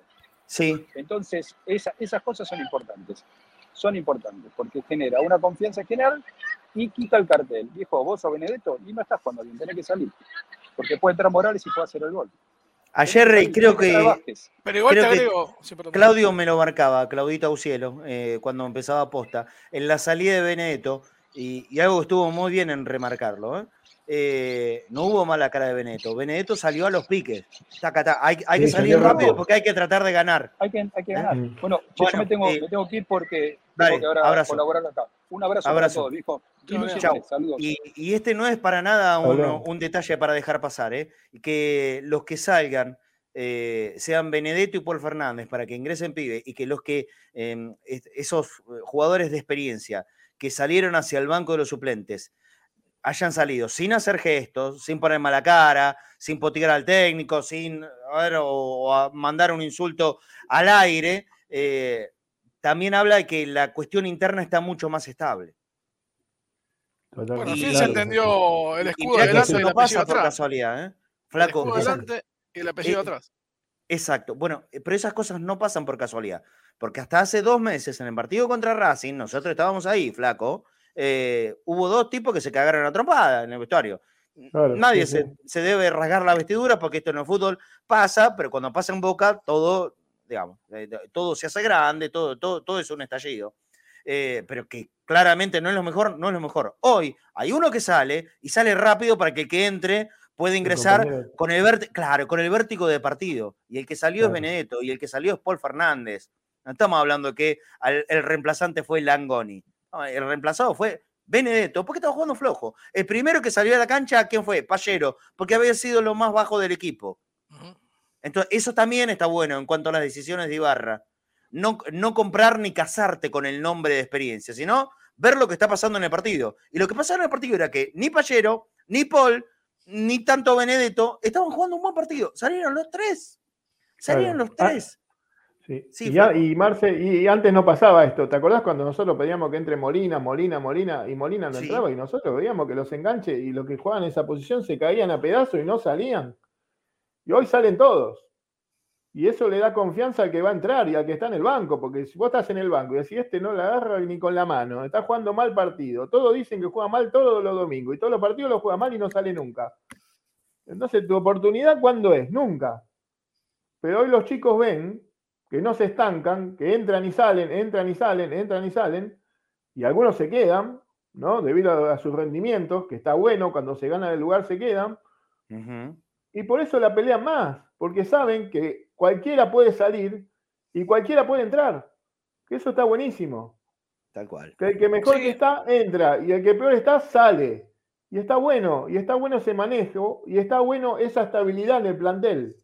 Speaker 3: Sí,
Speaker 6: Entonces, esa- esas cosas son importantes. Son importantes porque genera una confianza general y quita el cartel. Viejo, vos sos Benedetto y no estás jugando bien, tenés que salir. Porque puede entrar Morales y puede hacer el gol.
Speaker 3: Ayer creo que.
Speaker 5: Pero igual
Speaker 3: Creo
Speaker 5: te
Speaker 3: que
Speaker 5: agrego. sí, perdón.
Speaker 3: Claudio me lo marcaba, Claudito Aucielo, eh, cuando empezaba posta, en la salida de Benedetto, y, y algo que estuvo muy bien en remarcarlo, ¿eh? Eh, no hubo mala cara de Benedetto. Benedetto salió a los piques. Taca, taca. Hay, hay que
Speaker 4: Sí,
Speaker 3: salir rápido porque hay que tratar de ganar.
Speaker 6: Hay que, hay que ganar.
Speaker 4: Mm.
Speaker 6: Bueno, yo me tengo,
Speaker 3: eh,
Speaker 6: me tengo que ir porque
Speaker 3: dale,
Speaker 6: tengo que ahora
Speaker 3: abrazo.
Speaker 6: colaborar acá. Un abrazo,
Speaker 3: Abrazo.
Speaker 6: para todos, viejo.
Speaker 5: Chao,
Speaker 6: Ilusiones,
Speaker 3: Chau.
Speaker 6: saludos.
Speaker 3: Y, y este no es para nada un, un detalle para dejar pasar, ¿eh? que los que salgan eh, sean Benedetto y Paul Fernández para que ingresen pibe y que los que eh, es- esos eh, jugadores de experiencia que salieron hacia el banco de los suplentes hayan salido sin hacer gestos, sin poner mala cara, sin potigar al técnico, sin a ver, o, o a mandar un insulto al aire, eh, también habla de que la cuestión interna está mucho más estable.
Speaker 5: Bueno, al
Speaker 3: Y-
Speaker 5: fin se entendió el
Speaker 3: Y
Speaker 5: escudo
Speaker 3: mirá que
Speaker 5: delante
Speaker 3: eso
Speaker 5: y el
Speaker 3: no
Speaker 5: apellido
Speaker 3: pasa por
Speaker 5: atrás.
Speaker 3: casualidad, ¿eh?
Speaker 5: El
Speaker 3: Flaco,
Speaker 5: escudo
Speaker 3: esa-
Speaker 5: delante y el apellido
Speaker 3: Eh,
Speaker 5: atrás.
Speaker 3: exacto. Bueno, pero esas cosas no pasan por casualidad. Porque hasta hace dos meses en el partido contra Racing, nosotros estábamos ahí, flaco. Eh, hubo dos tipos que se cagaron a trompada en el vestuario.
Speaker 4: Claro,
Speaker 3: Nadie
Speaker 4: sí,
Speaker 3: se,
Speaker 4: sí.
Speaker 3: se debe rasgar la vestidura porque esto en el fútbol pasa, pero cuando pasa en boca, todo, digamos, eh, todo se hace grande, todo, todo, todo es un estallido. Eh, pero que claramente no es lo mejor, no es lo mejor. Hoy hay uno que sale y sale rápido para que el que entre pueda ingresar
Speaker 4: compañero.
Speaker 3: con el vértigo, claro, con el vértigo de partido. Y el que salió
Speaker 4: Claro.
Speaker 3: es Benedetto y el que salió es Paul Fernández. No estamos hablando que al- el reemplazante fue Langoni. El reemplazado fue Benedetto, porque estaba jugando flojo. El primero que salió a la cancha, ¿quién fue? Pallero, porque había sido lo más bajo del equipo. Entonces, eso también está bueno en cuanto a las decisiones de Ibarra. No, no comprar ni casarte con el nombre de experiencia, sino ver lo que está pasando en el partido. Y lo que pasaba en el partido era que ni Pallero, ni Paul, ni tanto Benedetto estaban jugando un buen partido. Salieron los tres. Salieron
Speaker 4: Claro.
Speaker 3: los
Speaker 4: Ah,
Speaker 3: tres.
Speaker 4: Sí.
Speaker 3: Sí,
Speaker 4: y, ya- y Marce, y antes no pasaba esto. ¿Te acordás cuando nosotros pedíamos que entre Molina, Molina, Molina y Molina no
Speaker 3: Sí.
Speaker 4: entraba y nosotros veíamos que los enganches y los que jugaban en esa posición se caían a pedazos y no salían? Y hoy salen todos. Y eso le da confianza al que va a entrar y al que está en el banco, porque si vos estás en el banco y decís, este no la agarra ni con la mano, está jugando mal partido, todos dicen que juega mal todos los domingos y todos los partidos los juega mal y no sale nunca. Entonces, ¿tu oportunidad cuándo es? Nunca. Pero hoy los chicos ven que no se estancan, que entran y salen, entran y salen, entran y salen, y algunos se quedan, ¿no? Debido a, a sus rendimientos, que está bueno, cuando se gana el lugar se quedan, y por eso la pelean más, porque saben que cualquiera puede salir y cualquiera puede entrar. Que eso está buenísimo.
Speaker 3: Tal cual.
Speaker 4: Que el que mejor
Speaker 5: Sí.
Speaker 4: que está, entra, y el que peor está, sale. Y está bueno, y está bueno ese manejo, y está bueno esa estabilidad en el plantel.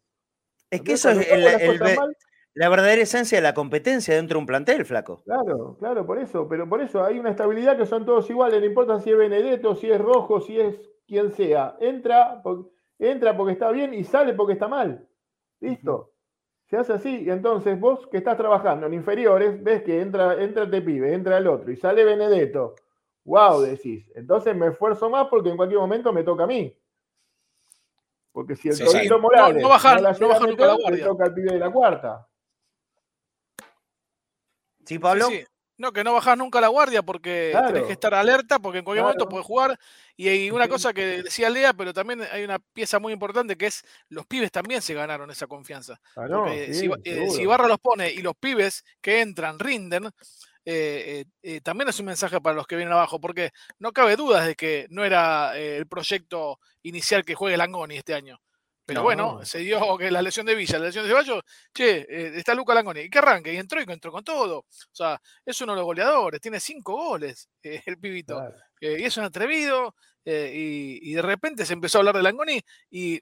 Speaker 3: Es que
Speaker 4: Entonces,
Speaker 3: eso es el- el
Speaker 4: mal,
Speaker 3: la verdadera esencia de la competencia dentro de un plantel, flaco.
Speaker 4: Claro, claro, por eso, pero por eso hay una estabilidad que son todos iguales, no importa si es Benedetto, si es Rojo, si es quien sea. Entra, por- entra porque está bien y sale porque está mal. Listo. Se hace así, y entonces vos que estás trabajando en inferiores, ves que entra, entra este pibe, entra el otro, y sale Benedetto. Wow, decís. Entonces me esfuerzo más porque en cualquier momento me toca a mí. Porque si el
Speaker 5: Sí,
Speaker 4: Torito
Speaker 5: sí. No-
Speaker 4: Morales
Speaker 5: no bajar-
Speaker 4: la
Speaker 5: no bajar nunca la guardia.
Speaker 4: toca al pibe de la cuarta.
Speaker 3: ¿Sí, Pablo?
Speaker 5: Sí, sí. No, que no bajás nunca la guardia porque tenés
Speaker 4: Claro.
Speaker 5: que estar alerta porque en cualquier momento
Speaker 4: Claro.
Speaker 5: puedes jugar. Y hay una cosa que decía Lea, pero también hay una pieza muy importante que es los pibes también se ganaron esa confianza.
Speaker 4: Ah, no,
Speaker 5: Porque
Speaker 4: sí,
Speaker 5: si, Ba- eh, si
Speaker 4: seguro.
Speaker 5: Barra los pone y los pibes que entran rinden, eh, eh, eh, también es un mensaje para los que vienen abajo, porque no cabe dudas de que no era eh, el proyecto inicial que juegue Langoni este año. Pero
Speaker 3: No.
Speaker 5: bueno, se dio que la lesión de Villa, la lesión de Ceballos, che, eh, está Luca Langoni, y que arranque, y entró y entró con todo. O sea, es uno de los goleadores, tiene cinco goles eh, el pibito.
Speaker 4: Claro.
Speaker 5: Eh, y es un atrevido, eh, y, y de repente se empezó a hablar de Langoni, y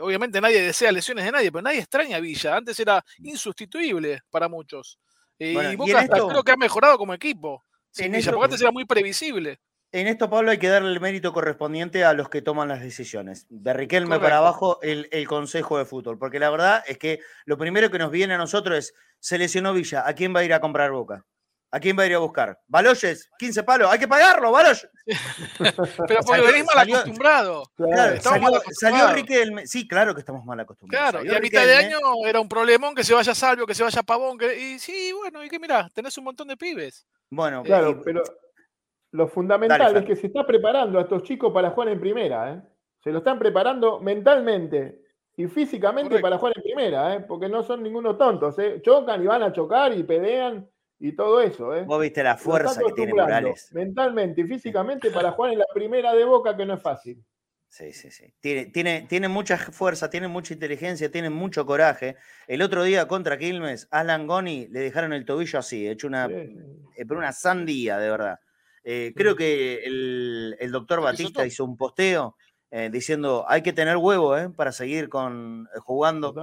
Speaker 5: obviamente nadie desea lesiones de nadie, pero nadie extraña a Villa. Antes era insustituible para muchos.
Speaker 3: Bueno, y
Speaker 5: Boca hasta
Speaker 3: esto-
Speaker 5: creo que ha mejorado como equipo. sin
Speaker 3: En
Speaker 5: Villa,
Speaker 3: esto-
Speaker 5: porque antes era muy previsible.
Speaker 3: En esto, Pablo, hay que darle el mérito correspondiente a los que toman las decisiones. De Riquelme para abajo, el, el Consejo de Fútbol. Porque la verdad es que lo primero que nos viene a nosotros es, se lesionó Villa, ¿a quién va a ir a comprar Boca? ¿A quién va a ir a buscar? Baloyes, 15 palos, hay que pagarlo, Baloyes.
Speaker 5: Pero porque venís mal acostumbrado.
Speaker 3: Claro, salió, salió Riquelme. Sí, claro que estamos mal acostumbrados.
Speaker 5: Claro, y a mitad de año era un problemón que se vaya Salvio, que se vaya Pavón. Que... Y sí, bueno, y que mirá, tenés un montón de pibes.
Speaker 3: Bueno,
Speaker 4: claro, pero lo fundamental es que se está preparando a estos chicos para jugar en primera, ¿eh? Se lo están preparando mentalmente y físicamente para jugar en primera, ¿eh? porque no son ningunos tontos. ¿eh? Chocan y van a chocar y pelean y todo eso. ¿eh?
Speaker 3: Vos viste la fuerza que tiene Morales.
Speaker 4: Mentalmente y físicamente para jugar en la primera de boca, que no es fácil.
Speaker 3: Sí, sí, sí. Tiene, tiene, tiene mucha fuerza, tiene mucha inteligencia, tiene mucho coraje. El otro día contra Quilmes, Alan Goni le dejaron el tobillo así, hecho una, eh, una sandía, de verdad. Eh, creo que el, el doctor Batista hizo un posteo eh, diciendo hay que tener huevo eh, para seguir con, eh, jugando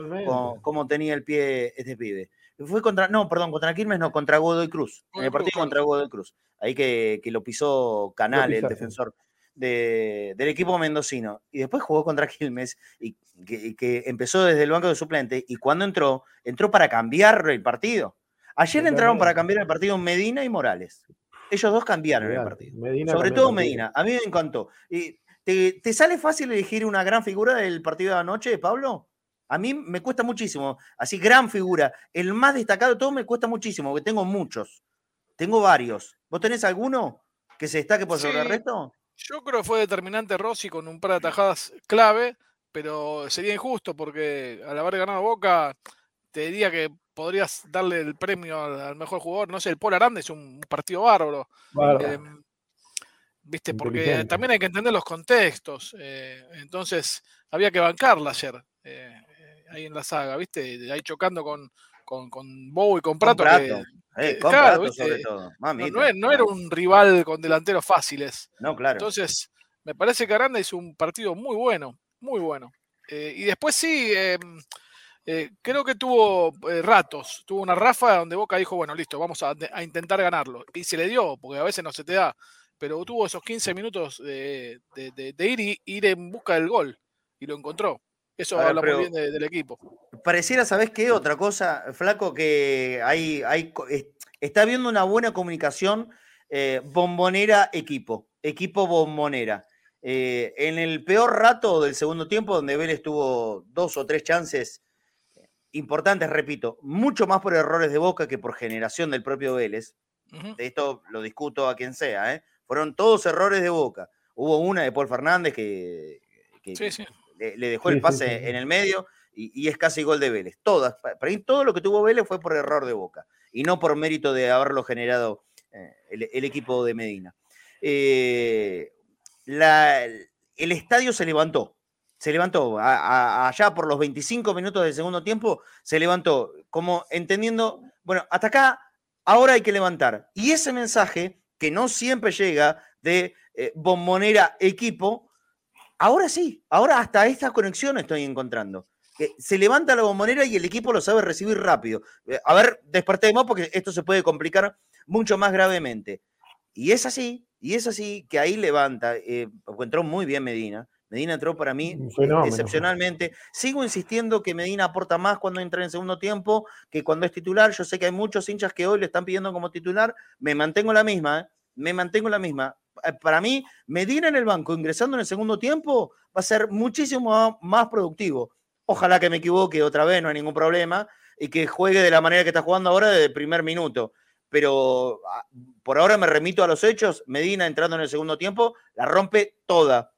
Speaker 3: como tenía el pie este pibe. Fue contra, no, perdón, contra Quilmes, no, contra Godoy Cruz. En el partido contra Godoy Cruz. Ahí que, lo pisó Canal, el defensor del equipo mendocino. Y después jugó contra Quilmes y que, empezó desde el banco de suplente. Y cuando entró, entró para cambiar el partido. Ayer entraron para cambiar el partido Medina y Morales. Ellos dos cambiaron el partido. Sobre todo Medina. A mí me encantó. Y ¿Te, sale fácil elegir una gran figura del partido de anoche, Pablo? A mí me cuesta muchísimo. Así, gran figura. El más destacado de todo me cuesta muchísimo, porque tengo muchos. Tengo varios. ¿Vos tenés alguno que se destaque por sobre el resto?
Speaker 5: Yo creo que fue determinante Rossi con un par de atajadas clave, pero sería injusto porque al haber ganado Boca, te diría que podrías darle el premio al, mejor jugador. No sé, el Paul Aranda es un partido bárbaro. Em, ¿viste? Porque también hay que entender los contextos. Eh, entonces, había que bancarla ayer, eh, eh, ahí en la saga, ¿viste? Ahí chocando con, con, con Bow y con Prato.
Speaker 3: claro, sobre todo.
Speaker 5: No, era un rival con delanteros fáciles.
Speaker 3: No, claro.
Speaker 5: Entonces, me parece que Aranda hizo un partido muy bueno, muy bueno. y después sí, em, creo que tuvo ratos, tuvo una rafa donde Boca dijo, bueno, listo, vamos a, a, intentar ganarlo. Y se le dio, porque a veces no se te da pero tuvo esos 15 minutos de, ir, y, ir en busca del gol y lo encontró. Eso habla muy bien del equipo.
Speaker 3: Pareciera, ¿sabes qué? Otra cosa, Flaco, que hay, hay, está viendo una buena comunicación eh, bombonera-equipo, equipo bombonera. Eh, en el peor rato del segundo tiempo, donde Vélez tuvo dos o tres chances importantes, repito, mucho más por errores de boca que por generación del propio Vélez. De esto lo discuto a quien sea, ¿eh? Fueron todos errores de Boca. Hubo una de Paul Fernández que, Le, dejó el pase en el medio y, es casi gol de Vélez. Todas, para mí todo lo que tuvo Vélez fue por error de Boca y no por mérito de haberlo generado eh, el, equipo de Medina. Eh, el estadio se levantó, se levantó allá por los 25 minutos del segundo tiempo, se levantó como entendiendo, bueno, hasta acá, ahora hay que levantar. Y ese mensaje que no siempre llega de eh, bombonera equipo, ahora sí, ahora hasta esta conexión estoy encontrando. Que se levanta la bombonera y el equipo lo sabe recibir rápido. Eh, a ver, despertemos porque esto se puede complicar mucho más gravemente. Y es así, y es así que ahí levanta, eh, entró muy bien Medina. Medina entró para mí excepcionalmente. Sigo insistiendo que Medina aporta más cuando entra en segundo tiempo que cuando es titular. Yo sé que hay muchos hinchas que hoy le están pidiendo como titular. Me mantengo la misma, ¿eh? me mantengo la misma. Eh, para mí, Medina en el banco, ingresando en el segundo tiempo, va a ser muchísimo más productivo. Ojalá que me equivoque otra vez, no hay ningún problema, y que juegue de la manera que está jugando ahora desde el primer minuto. Pero ah, por ahora me remito a los hechos. Medina entrando en el segundo tiempo, la rompe toda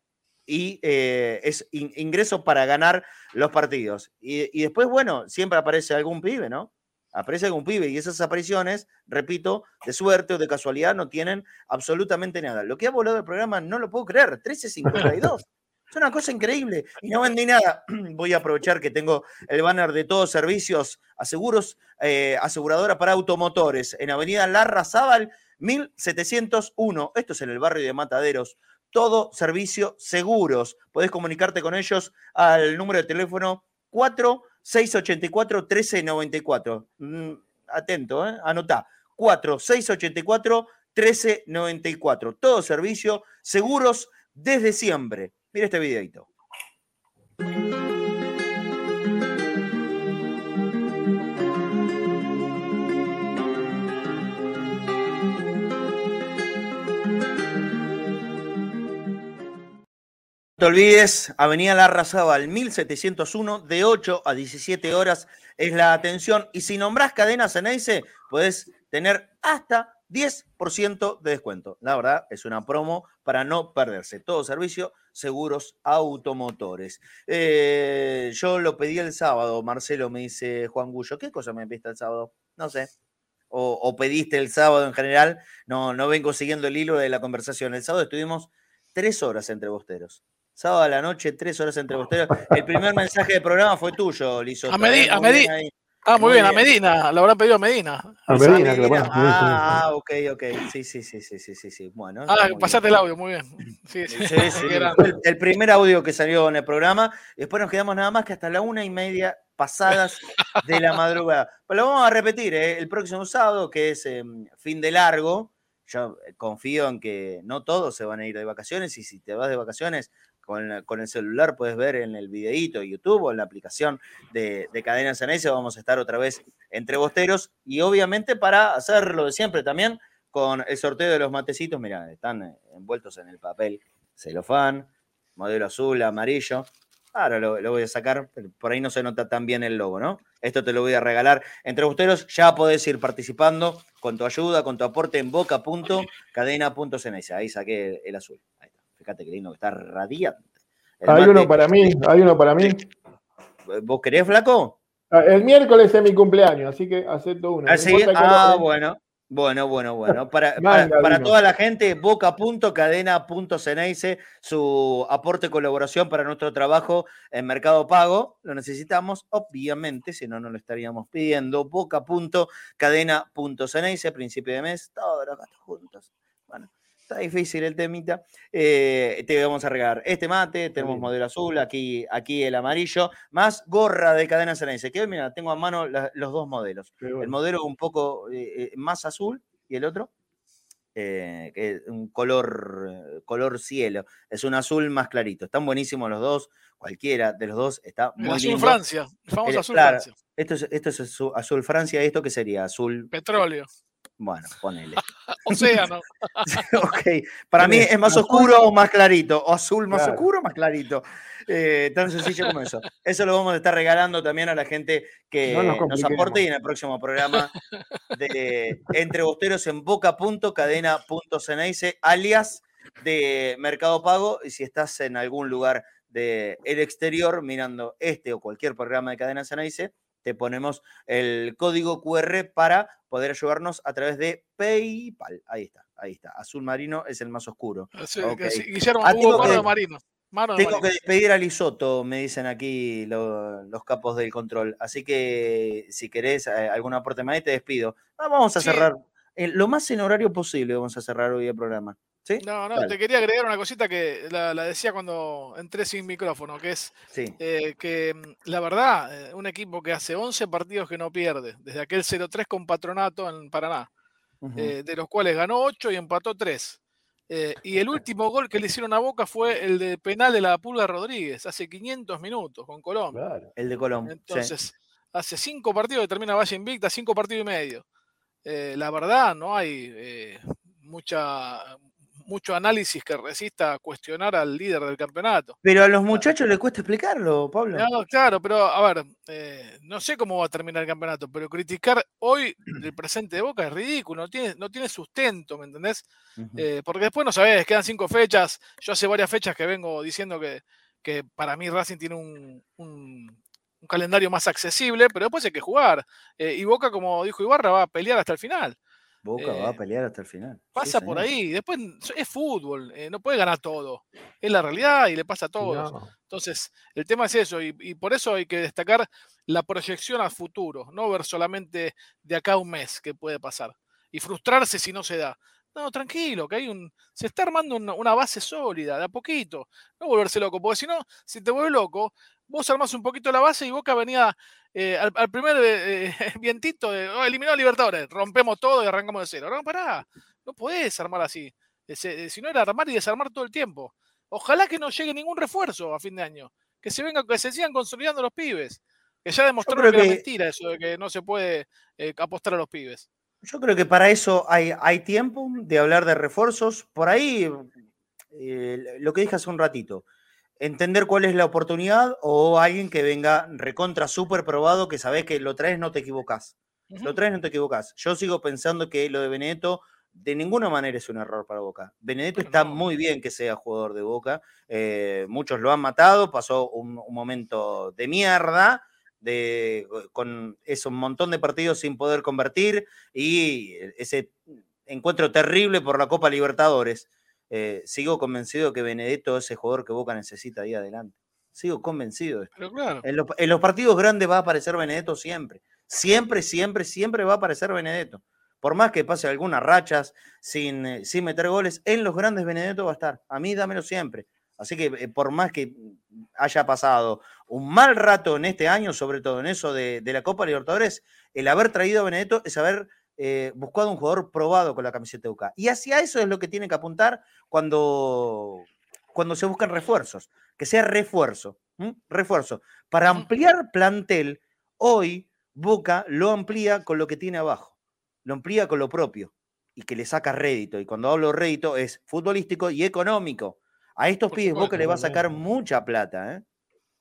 Speaker 3: y eh, es ingreso para ganar los partidos. Y, después, bueno, siempre aparece algún pibe, ¿no? Aparece algún pibe y esas apariciones, repito, de suerte o de casualidad no tienen absolutamente nada. Lo que ha volado el programa no lo puedo creer, 13.52. Es una cosa increíble y no vendí nada. Voy a aprovechar que tengo el banner de todos servicios aseguros, eh, aseguradora para automotores en Avenida Larra Zaval, 1701. Esto es en el barrio de Mataderos todo servicio seguros. Podés comunicarte con ellos al número de teléfono 4684 1394. Mm, atento, ¿eh? anotá. 4684 1394. Todo servicio seguros desde siempre. Mira este videito. Te olvides, Avenida Larrazábal 1701, de 8 a 17 horas es la atención. Y si nombrás cadenas en Ceneice, puedes tener hasta 10% de descuento. La verdad, es una promo para no perderse. Todo servicio, seguros automotores. Eh, yo lo pedí el sábado, Marcelo me dice Juan Gullo. ¿Qué cosa me pediste el sábado? No sé. O, pediste el sábado en general. No, no vengo siguiendo el hilo de la conversación. El sábado estuvimos tres horas entre bosteros. Sábado a la noche, tres horas entre bosteros. El primer mensaje de programa fue tuyo, Lizo.
Speaker 5: A, Medina, a, Ah, muy, bien, a Medina, lo habrán pedido a Medina.
Speaker 4: A Medina, claro.
Speaker 3: Ah, ok, ok. Sí, sí, sí, sí, sí, sí, sí. Bueno.
Speaker 5: Ah, pasaste el audio, muy bien. Sí,
Speaker 3: sí. sí, sí. El, primer audio que salió en el programa. Después nos quedamos nada más que hasta la una y media pasadas de la madrugada. Pero lo vamos a repetir, ¿eh? el próximo sábado, que es em, fin de largo. Yo confío en que no todos se van a ir de vacaciones y si te vas de vacaciones, con, el celular puedes ver en el videíto de YouTube o en la aplicación de, de Cadenas ese vamos a estar otra vez entre bosteros y obviamente para hacer lo de siempre también con el sorteo de los matecitos, mira, están eh, envueltos en el papel celofán, modelo azul, amarillo. Ahora lo, lo, voy a sacar, por ahí no se nota tan bien el logo, ¿no? Esto te lo voy a regalar entre bosteros, ya podés ir participando con tu ayuda, con tu aporte en boca.cadena.cns. Ahí saqué el azul. Ahí está. Fíjate que lindo que está radiante.
Speaker 4: hay uno para mí, hay uno para mí.
Speaker 3: ¿Vos querés, flaco?
Speaker 4: Ah, el miércoles es mi cumpleaños, así que acepto uno.
Speaker 3: ¿Ah, ah bueno. Bueno, bueno, bueno. Para, para, toda la gente, boca.cadena.ceneice, su aporte colaboración para nuestro trabajo en Mercado Pago. Lo necesitamos, obviamente, si no, no lo estaríamos pidiendo. boca.cadena.ceneice, principio de mes, todos los gastos juntos. Bueno, Está difícil el temita. Eh, te vamos a regalar este mate, tenemos modelo azul, aquí, aquí el amarillo, más gorra de cadena Ceneice. Que mira, tengo a mano los dos modelos. El modelo un poco eh, eh, más azul y el otro, que es un color, color cielo. Es un azul más clarito. Están buenísimos los dos. Cualquiera de los dos está muy azul
Speaker 5: Francia, el famoso azul Francia.
Speaker 3: Esto es, esto es azul Francia, ¿y esto qué sería? Azul.
Speaker 5: Petróleo.
Speaker 3: Bueno, ponele.
Speaker 5: Océano.
Speaker 3: ok. Para mí es más oscuro o más clarito. O azul más oscuro o más clarito. Eh, tan sencillo como eso. Eso lo vamos a estar regalando también a la gente que nos, aporte y en el próximo programa de Entre Bosteros en boca.cadena.ceneice, alias de Mercado Pago. Y si estás en algún lugar del exterior mirando este o cualquier programa de Cadena Ceneice, te ponemos el código QR para poder ayudarnos a través de PayPal. Ahí está, ahí está. Azul marino es el más oscuro.
Speaker 5: Guillermo, ah, tengo que, marino.
Speaker 3: tengo que despedir a Lisoto, me dicen aquí los capos del control. Así que si querés eh, algún aporte más, te despido. Ah, vamos a cerrar. lo más en horario posible vamos a cerrar hoy el programa.
Speaker 5: No, no, te quería agregar una cosita que la, decía cuando entré sin micrófono, que es eh, que mm, la verdad, eh, un equipo que hace 11 partidos que no pierde, desde aquel 0-3 con Patronato en Paraná, eh, de los cuales ganó 8 y empató 3. y el último gol que le hicieron a Boca fue el de penal de la Pulga Rodríguez, hace 500 minutos con Colón.
Speaker 3: el de Colón.
Speaker 5: Entonces, hace 5 partidos que termina Valle Invicta, 5 partidos y medio. la verdad, no hay mucha mucho análisis que resista a cuestionar al líder del campeonato.
Speaker 3: Pero a los muchachos les cuesta explicarlo, Pablo.
Speaker 5: No, claro, pero a ver, eh, no sé cómo va a terminar el campeonato, pero criticar hoy el presente de Boca es ridículo, no tiene, no tiene sustento, ¿me entendés? Eh, porque después no sabés, quedan cinco fechas, yo hace varias fechas que vengo diciendo que, que para mí Racing tiene un, un, calendario más accesible, pero después hay que jugar. Eh, y Boca, como dijo Ibarra, va a pelear hasta el final.
Speaker 3: Boca va a eh, pelear hasta el final.
Speaker 5: Pasa por ahí. Después es fútbol, eh, no puede ganar todo. Es la realidad y le pasa a todos. Entonces, el tema es eso, y, por eso hay que destacar la proyección al futuro, no ver solamente de acá a un mes que puede pasar. Y frustrarse si no se da. No, tranquilo, que hay un. Se está armando una, base sólida, de a poquito. No volverse loco, porque si no, si te vuelves loco, vos armás un poquito la base y Boca venía eh, al, primer eh, vientito de oh, eliminó a Libertadores, rompemos todo y arrancamos de cero. No, pará, no podés armar así. si no era armar y desarmar todo el tiempo. Ojalá que no llegue ningún refuerzo a fin de año. Que se venga, que se sigan consolidando los pibes. Que ya demostraron que, es mentira eso de que no se puede eh, apostar a los pibes.
Speaker 3: Yo creo que para eso hay, hay tiempo de hablar de refuerzos. Por ahí, lo que dije hace un ratito, entender cuál es la oportunidad o alguien que venga recontra súper probado que sabes que lo traes, no te equivocas. Lo traes, no te equivocas. Yo sigo pensando que lo de Benedetto de ninguna manera es un error para Boca. Benedetto está muy bien que sea jugador de Boca. Eh, muchos lo han matado, pasó un, momento de mierda, de, con ese montón de partidos sin poder convertir y ese encuentro terrible por la Copa Libertadores. Eh, sigo convencido que Benedetto es el jugador que Boca necesita ahí adelante. Sigo convencido de esto. en, los, partidos grandes va a aparecer Benedetto siempre. Siempre, siempre, siempre va a aparecer Benedetto. Por más que pase algunas rachas sin, eh, sin meter goles, en los grandes Benedetto va a estar. A mí dámelo siempre. Así que eh, por más que haya pasado un mal rato en este año, sobre todo en eso de, la Copa Libertadores, el haber traído a Benedetto es haber eh, buscado un jugador probado con la camiseta de UCA. Y hacia eso es lo que tiene que apuntar cuando, cuando se buscan refuerzos, que sea refuerzo, refuerzo. Para ampliar plantel, hoy Boca lo amplía con lo que tiene abajo, lo amplía con lo propio y que le saca rédito. Y cuando hablo rédito es futbolístico y económico. A estos pibes Boca le va a sacar mucha plata, ¿eh?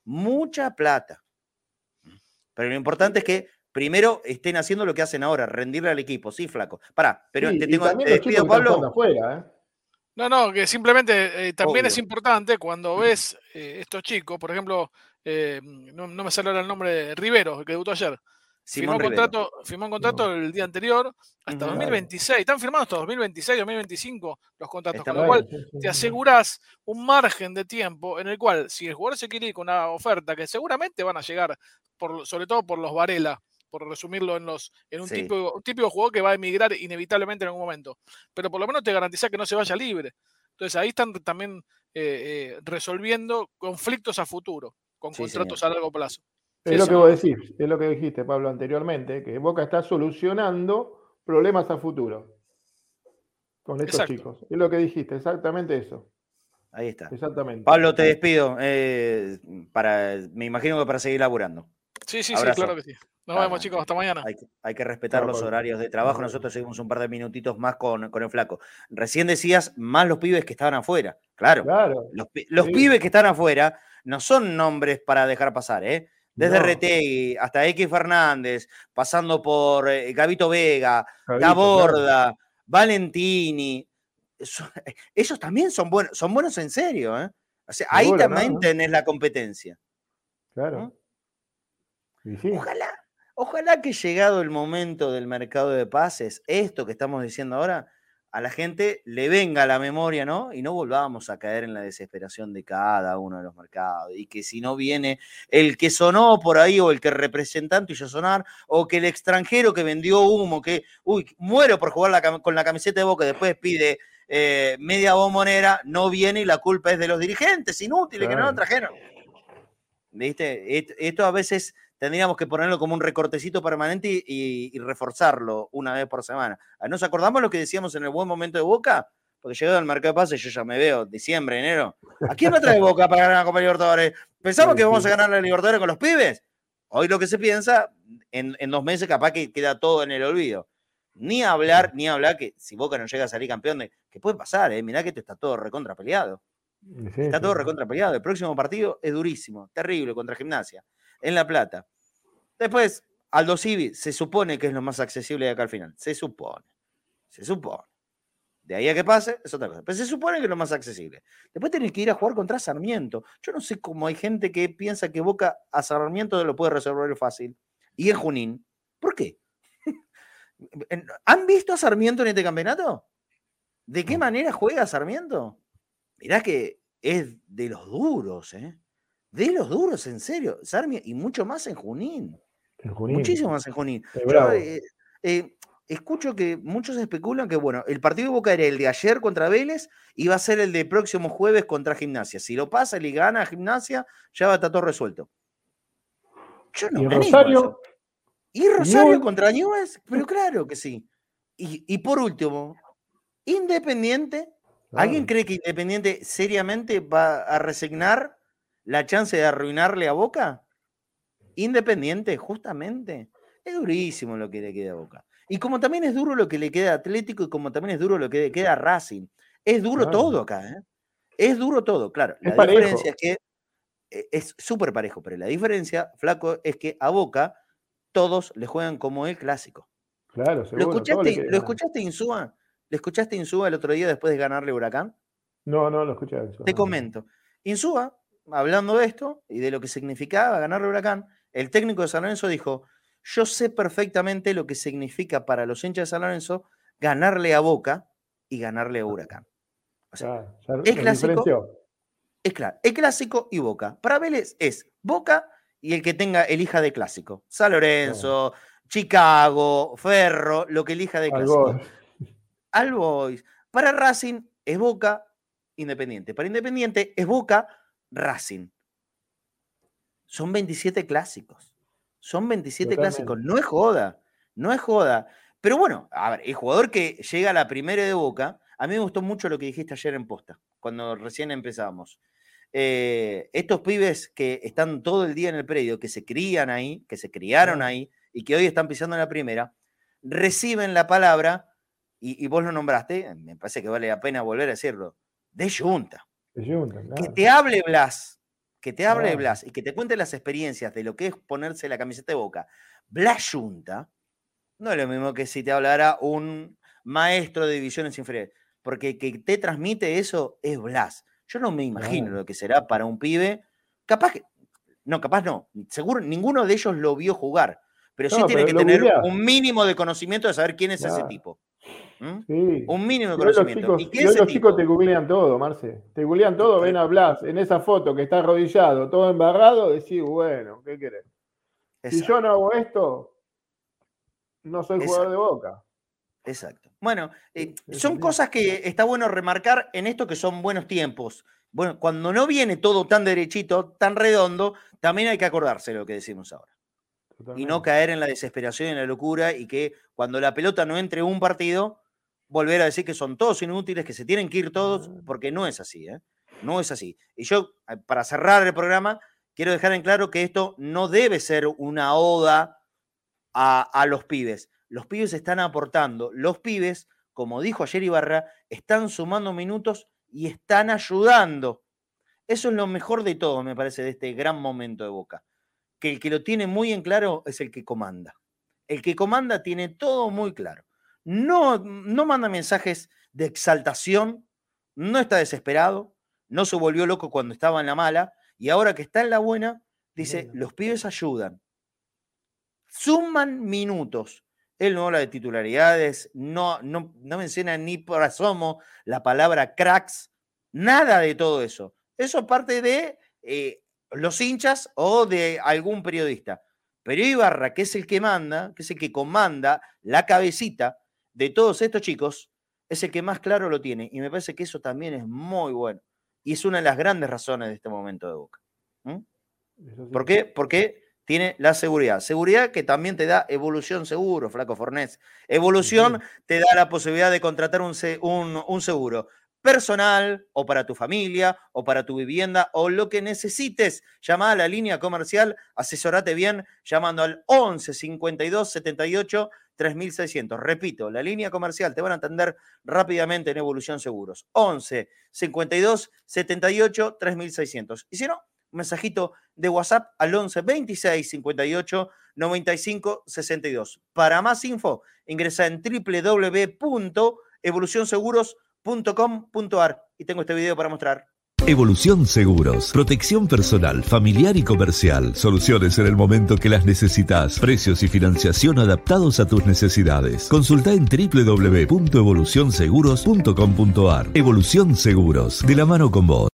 Speaker 3: Mucha plata. Pero lo importante es que primero estén haciendo lo que hacen ahora, rendirle al equipo. Sí, flaco. Pará, pero te tengo te despido, Pablo. ¿eh?
Speaker 5: No, no, que simplemente eh, también es importante cuando ves estos chicos, por ejemplo, no, me sale ahora el nombre de Rivero, que debutó ayer firmó un, contrato, firmó un contrato el día anterior hasta 2026. Están firmados hasta 2026, 2025 los contratos, con lo cual te aseguras un margen de tiempo en el cual, si el jugador se quiere ir con una oferta que seguramente van a llegar, por, sobre todo por los Varela, por resumirlo en, los, en un, un típico jugador que va a emigrar inevitablemente en algún momento, pero por lo menos te garantiza que no se vaya libre. Entonces ahí están también eh, eh, resolviendo conflictos a futuro, con contratos a largo plazo.
Speaker 4: Es lo que vos decís, es lo que dijiste, Pablo, anteriormente, que Boca está solucionando problemas a futuro con estos chicos. Es lo que dijiste, exactamente eso.
Speaker 3: Ahí está.
Speaker 4: Exactamente.
Speaker 3: Pablo, te despido. Eh, para, me imagino que para seguir laburando.
Speaker 5: Sí, sí, sí, claro que sí. Nos vemos, chicos. Hasta mañana.
Speaker 3: Hay, que respetar los horarios de trabajo. Nosotros seguimos un par de minutitos más con, con el flaco. Recién decías más los pibes que estaban afuera. Claro. claro los, pibes que están afuera no son nombres para dejar pasar, ¿eh? Desde RT hasta X Fernández, pasando por eh, Gavito Vega, Gaborda, Valentini. ellos también son buenos, son buenos en serio, ¿eh? ahí también tenés la competencia.
Speaker 4: Claro.
Speaker 3: Ojalá, ojalá que llegado el momento del mercado de pases, esto que estamos diciendo ahora, a la gente le venga a la memoria, ¿no? Y no volvamos a caer en la desesperación de cada uno de los mercados. Y que si no viene el que sonó por ahí o el que representante hizo sonar, o que el extranjero que vendió humo, que, uy, muero por jugar con la camiseta de boca y después pide eh, media bombonera, no viene y la culpa es de los dirigentes inútiles que no lo trajeron. ¿Viste? Esto a veces tendríamos que ponerlo como un recortecito permanente y, reforzarlo una vez por semana. Ah, ¿Nos acordamos lo que decíamos en el buen momento de Boca? Porque llegado al mercado de pases, yo ya me veo, diciembre, enero. ¿A quién me trae Boca para ganar la Copa Libertadores? ¿Pensamos que vamos a ganar la Libertadores con los pibes? Hoy lo que se piensa, en, dos meses capaz que queda todo en el olvido. Ni hablar, ni hablar que si Boca no llega a salir campeón, de, que puede pasar, ¿eh? mirá que esto está todo recontra peleado. está todo recontra peleado. El próximo partido es durísimo, terrible contra Gimnasia en La Plata. Después, Aldo Civi se supone que es lo más accesible de acá al final. Se supone. Se supone. De ahí a que pase, es otra cosa. Pero se supone que es lo más accesible. Después tenés que ir a jugar contra Sarmiento. Yo no sé cómo hay gente que piensa que Boca a Sarmiento lo puede resolver fácil. Y en Junín. ¿Por qué? ¿Han visto a Sarmiento en este campeonato? ¿De qué manera juega Sarmiento? Mirá que es de los duros, ¿eh? De los duros, en serio. Sarmiento, y mucho más en Junín. Muchísimo más en Junín. Eh, eh, escucho que muchos especulan que, bueno, el partido de Boca era el de ayer contra Vélez y va a ser el de próximo jueves contra Gimnasia. Si lo pasa y gana a Gimnasia, ya va a estar todo resuelto.
Speaker 4: Yo no ¿Y Rosario?
Speaker 3: ¿Y Rosario contra Newell's? Pero claro que sí. Y, por último, Independiente. ¿Alguien cree que Independiente seriamente va a resignar la chance de arruinarle a Boca? Independiente, justamente. Es durísimo lo que le queda a Boca. Y como también es duro lo que le queda a Atlético y como también es duro lo que le queda a Racing. Es duro todo acá, ¿eh? Es duro todo, claro. La diferencia es que e, es súper parejo, pero la diferencia, flaco, es que a Boca todos le juegan como el clásico.
Speaker 4: Claro,
Speaker 3: ¿Lo
Speaker 4: seguro. le
Speaker 3: escuchaste, ¿lo escuchaste Insúa? ¿Le escuchaste Insúa el otro día después de ganarle Huracán?
Speaker 4: No, no lo escuché.
Speaker 3: Te
Speaker 4: no.
Speaker 3: comento. Insúa, hablando de esto y de lo que significaba ganarle a Huracán, el técnico de San Lorenzo dijo, yo sé perfectamente lo que significa para los hinchas de San Lorenzo ganarle a Boca y ganarle a Huracán. O sea,
Speaker 4: ya
Speaker 3: el
Speaker 4: lo
Speaker 3: clásico- es claro, el clásico y Boca. Para Vélez es Boca y el que tenga elija de clásico. San Lorenzo, Chicago, Ferro, lo que elija de clásico.
Speaker 4: Algo.
Speaker 3: Al Boys. Para Racing es Boca, Independiente. Para Independiente es Boca, Racing. Son 27 clásicos. Son 27 clásicos. No es joda. No es joda. Pero bueno, a ver, el jugador que llega a la primera de Boca, a mí me gustó mucho lo que dijiste ayer en posta, cuando recién empezamos. Eh, estos pibes que están todo el día en el predio, que se crían ahí, que se criaron ahí y que hoy están pisando en la primera, reciben la palabra, y, y vos lo nombraste, me parece que vale la pena volver a decirlo, de Junta. Que te hable Blas, que te hable
Speaker 4: Claro.
Speaker 3: Blas y que te cuente las experiencias de lo que es ponerse la camiseta de boca. Blas Junta no es lo mismo que si te hablara un maestro de divisiones inferiores, porque que te transmite eso es Blas. Yo no me imagino
Speaker 4: Claro.
Speaker 3: lo que será para un pibe, capaz que, no, capaz no, seguro ninguno de ellos lo vio jugar, pero sí
Speaker 4: No,
Speaker 3: tiene
Speaker 4: pero
Speaker 3: que tener un mínimo de conocimiento de saber quién es ese tipo. ¿Mm?
Speaker 4: Sí.
Speaker 3: Un mínimo de
Speaker 4: hoy los
Speaker 3: conocimiento.
Speaker 4: chicos,
Speaker 3: ¿Y
Speaker 4: hoy los
Speaker 3: tipo?
Speaker 4: chicos te googlean todo, Marce. Te googlean todo, ven a Blas en esa foto que está arrodillado, todo embarrado, decís, bueno, ¿qué querés? Si yo no hago esto, no soy jugador de boca.
Speaker 3: Exacto. Bueno, eh, son cosas que está bueno remarcar en esto que son buenos tiempos. Bueno, cuando no viene todo tan derechito, tan redondo, también hay que acordarse de lo que decimos ahora. Y no caer en la desesperación y en la locura y que cuando la pelota no entre en un partido, volver a decir que son todos inútiles, que se tienen que ir todos,
Speaker 4: Ah.
Speaker 3: porque no es así, ¿eh? No es así. Y yo, eh, para cerrar el programa, quiero dejar en claro que esto no debe ser una oda a, a los pibes. Los pibes están aportando. Los pibes, como dijo ayer Ibarra, están sumando minutos y están ayudando. Eso es lo mejor de todo, me parece, de este gran momento de Boca. Que el que lo tiene muy en claro es el que comanda. El que comanda tiene todo muy claro. No, no manda mensajes de exaltación, no está desesperado, no se volvió loco cuando estaba en la mala y ahora que está en la buena, dice, los pibes ayudan. Suman minutos. Él no habla de titularidades, no, no, no menciona ni por asomo la palabra cracks, nada de todo eso. Eso es parte de eh, los hinchas o de algún periodista. Pero Ibarra, que es el que manda, que es el que comanda la cabecita de todos estos chicos, es el que más claro lo tiene. Y me parece que eso también es muy bueno. Y es una de las grandes razones de este momento de Boca. ¿Mm?
Speaker 4: Sí.
Speaker 3: ¿Por qué? Porque tiene la seguridad. Seguridad que también te da evolución seguro, Flaco Fornés. Evolución te da la posibilidad de contratar un, un- un seguro personal o para tu familia o para tu vivienda o lo que necesites. Llama a la línea comercial, asesorate bien llamando al 11 52 78 3600. Repito, la línea comercial te van a atender rápidamente en Evolución Seguros. 11 52 78 3600. Y si no, un mensajito de WhatsApp al 11 26 58 95 62. Para más info, ingresa en www.evolucionseguros.com.ar y tengo este video para mostrar.
Speaker 7: Evolución Seguros, protección personal, familiar y comercial, soluciones en el momento que las necesitas, precios y financiación adaptados a tus necesidades. Consulta en www.evolucionseguros.com.ar. Evolución Seguros, de la mano con vos.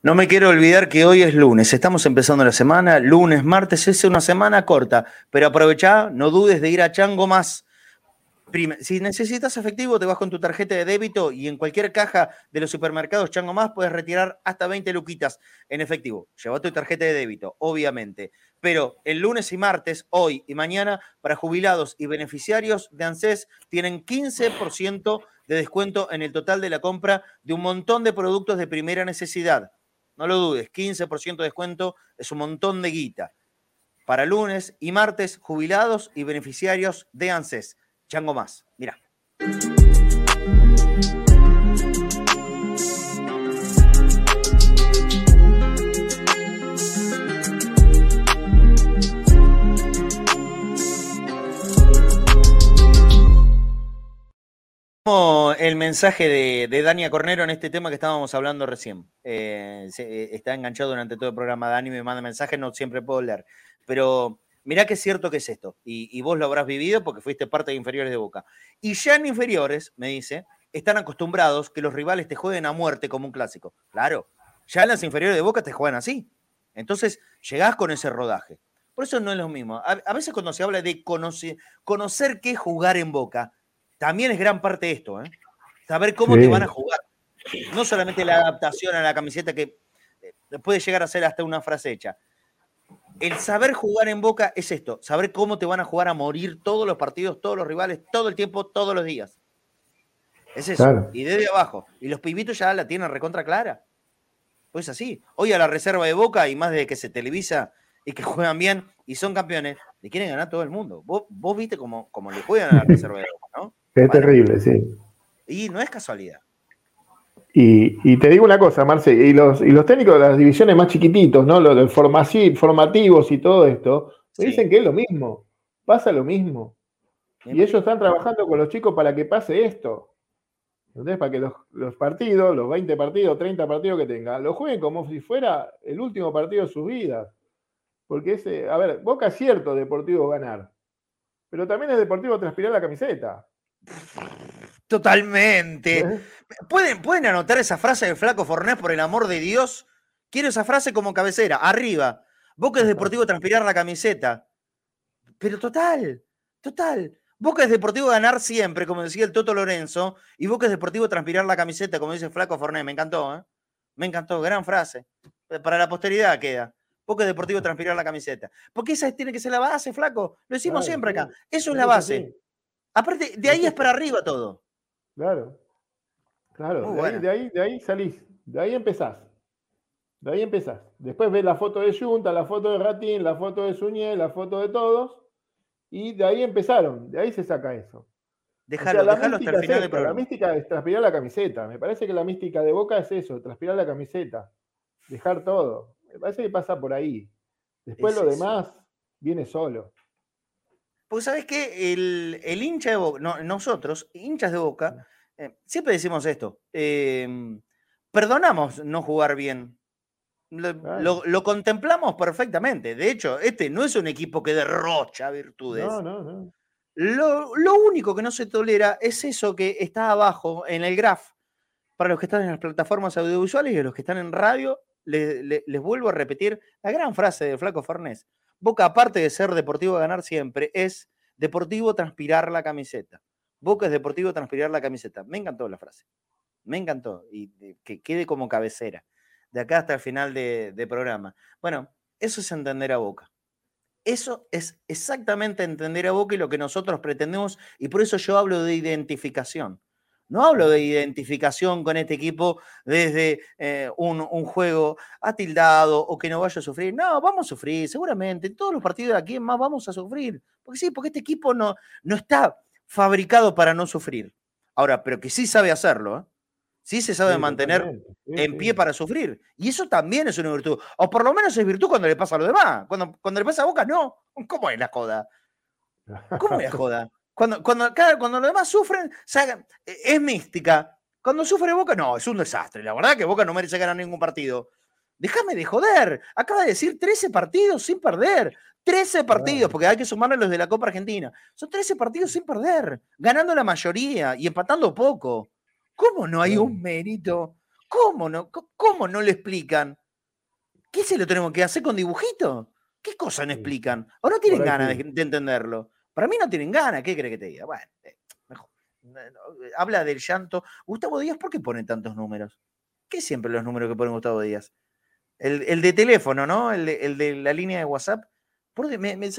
Speaker 3: No me quiero olvidar que hoy es lunes, estamos empezando la semana, lunes, martes, es una semana corta, pero aprovechá, no dudes de ir a Chango Más. Si necesitas efectivo, te vas con tu tarjeta de débito y en cualquier caja de los supermercados Chango Más puedes retirar hasta 20 luquitas en efectivo. Lleva tu tarjeta de débito, obviamente. Pero el lunes y martes, hoy y mañana, para jubilados y beneficiarios de ANSES, tienen 15% de descuento en el total de la compra de un montón de productos de primera necesidad. No lo dudes, 15% de descuento es un montón de guita. Para lunes y martes, jubilados y beneficiarios de ANSES. Chango más, mira. el mensaje de, de, Dania Cornero en este tema que estábamos hablando recién. Eh, eh, está enganchado durante todo el programa. Dani me manda mensajes, no siempre puedo leer. Pero mirá que es cierto que es esto. Y, vos lo habrás vivido porque fuiste parte de inferiores de Boca. Y ya en inferiores, me dice, están acostumbrados que los rivales te jueguen a muerte como un clásico. Claro, ya en las inferiores de Boca te juegan así. Entonces llegás con ese rodaje. Por eso no es lo mismo. A, veces cuando se habla de conocer, conocer qué jugar en Boca, también es gran parte de esto, ¿eh? Saber cómo te van a jugar. No solamente la adaptación a la camiseta que eh, puede llegar a ser hasta una frase hecha. El saber jugar en Boca es esto, saber cómo te van a jugar a morir todos los partidos, todos los rivales, todo el tiempo, todos los días. Es eso. Y desde abajo. Y los pibitos ya la tienen recontra clara. Pues así. Hoy a la reserva de Boca, y más de que se televisa y que juegan bien y son campeones, le quieren ganar todo el mundo. Vos, vos viste cómo, cómo le juegan a la reserva de Boca, ¿no?
Speaker 4: Es terrible, sí.
Speaker 3: Y no es casualidad.
Speaker 4: Y, te digo una cosa, Marce, y los, y los técnicos de las divisiones más chiquititos, ¿no? Los formativos y todo esto, dicen que es lo mismo, pasa lo mismo. Y ellos están trabajando con los chicos para que pase esto. Entonces, para que los, los, partidos, los 20 partidos, 30 partidos que tengan, lo jueguen como si fuera el último partido de sus vidas. Porque ese, a ver, Boca es cierto deportivo ganar, pero también es deportivo transpirar la camiseta.
Speaker 3: Totalmente. ¿Pueden, ¿Pueden anotar esa frase de Flaco Fornés, por el amor de Dios? Quiero esa frase como cabecera, arriba. Boca es deportivo transpirar la camiseta. Pero total, total. Boca es deportivo ganar siempre, como decía el Toto Lorenzo, y Boca es deportivo transpirar la camiseta, como dice Flaco Fornés. Me encantó, ¿eh? Me encantó, gran frase. Para la posteridad queda. Boca es deportivo transpirar la camiseta. Porque esa tiene que ser la base, Flaco. Lo decimos siempre acá. Eso es la base. Aparte, de ahí es para arriba todo.
Speaker 4: Claro. Claro, de, ahí, de, ahí, salís, de ahí empezás. De ahí empezás. Después ves la foto de Junta, la foto de Ratín, la foto de Suñé, la foto de todos, y de ahí empezaron, de ahí se saca eso.
Speaker 3: Déjalo, hasta el final
Speaker 4: de La mística es transpirar la camiseta. Me parece que la mística de Boca es eso, transpirar la camiseta, dejar todo. Me parece que pasa por ahí. Después lo demás viene solo.
Speaker 3: Porque sabes que el, hincha de Boca, nosotros, hinchas de Boca, eh, siempre decimos esto, em, perdonamos no jugar bien. Lo, contemplamos perfectamente. De hecho, este no es un equipo que derrocha virtudes. No, no, no. Lo, único que no se tolera es eso que está abajo en el graph. Para los que están en las plataformas audiovisuales y los que están en radio, les vuelvo a repetir la gran frase de Flaco Fornés. Boca, aparte de ser deportivo ganar siempre, es deportivo transpirar la camiseta. Boca es deportivo transpirar la camiseta. Me encantó la frase. Me encantó. Y que quede como cabecera. De acá hasta el final de, de programa. Bueno, eso es entender a Boca. Eso es exactamente entender a Boca y lo que nosotros pretendemos. Y por eso yo hablo de identificación. No hablo de identificación con este equipo desde eh, un, juego atildado o que no vaya a sufrir. No, vamos a sufrir, seguramente. En todos los partidos de aquí más vamos a sufrir. Porque sí, porque este equipo no, no está fabricado para no sufrir. Ahora, pero que sí sabe hacerlo, ¿eh? Sí se sabe mantener en pie para sufrir. Y eso también es una virtud. O por lo menos es virtud cuando le pasa a los demás. Cuando, cuando le pasa a Boca, no. ¿Cómo es la joda? ¿Cómo es la joda? Cuando, cuando, cuando los demás sufren, e, es mística. Cuando sufre Boca, no, es un desastre. La verdad que Boca no merece ganar ningún partido. Déjame de joder. Acaba de decir 13 partidos sin perder. 13 partidos, porque hay que sumarle los de la Copa Argentina. Son 13 partidos sin perder, ganando la mayoría y empatando poco. ¿Cómo no hay un mérito? ¿Cómo no? ¿Cómo no le explican? ¿Qué se lo tenemos que hacer con dibujitos? ¿Qué cosa no explican? ¿O no tienen ganas de entenderlo? Para mí no tienen ganas, ¿qué cree que te diga? Bueno, eh, mejor. Eh, habla del llanto. Gustavo Díaz, ¿por qué pone tantos números? ¿Qué siempre los números que pone Gustavo Díaz? El, de teléfono, ¿no? El de, la línea de WhatsApp. Me, me,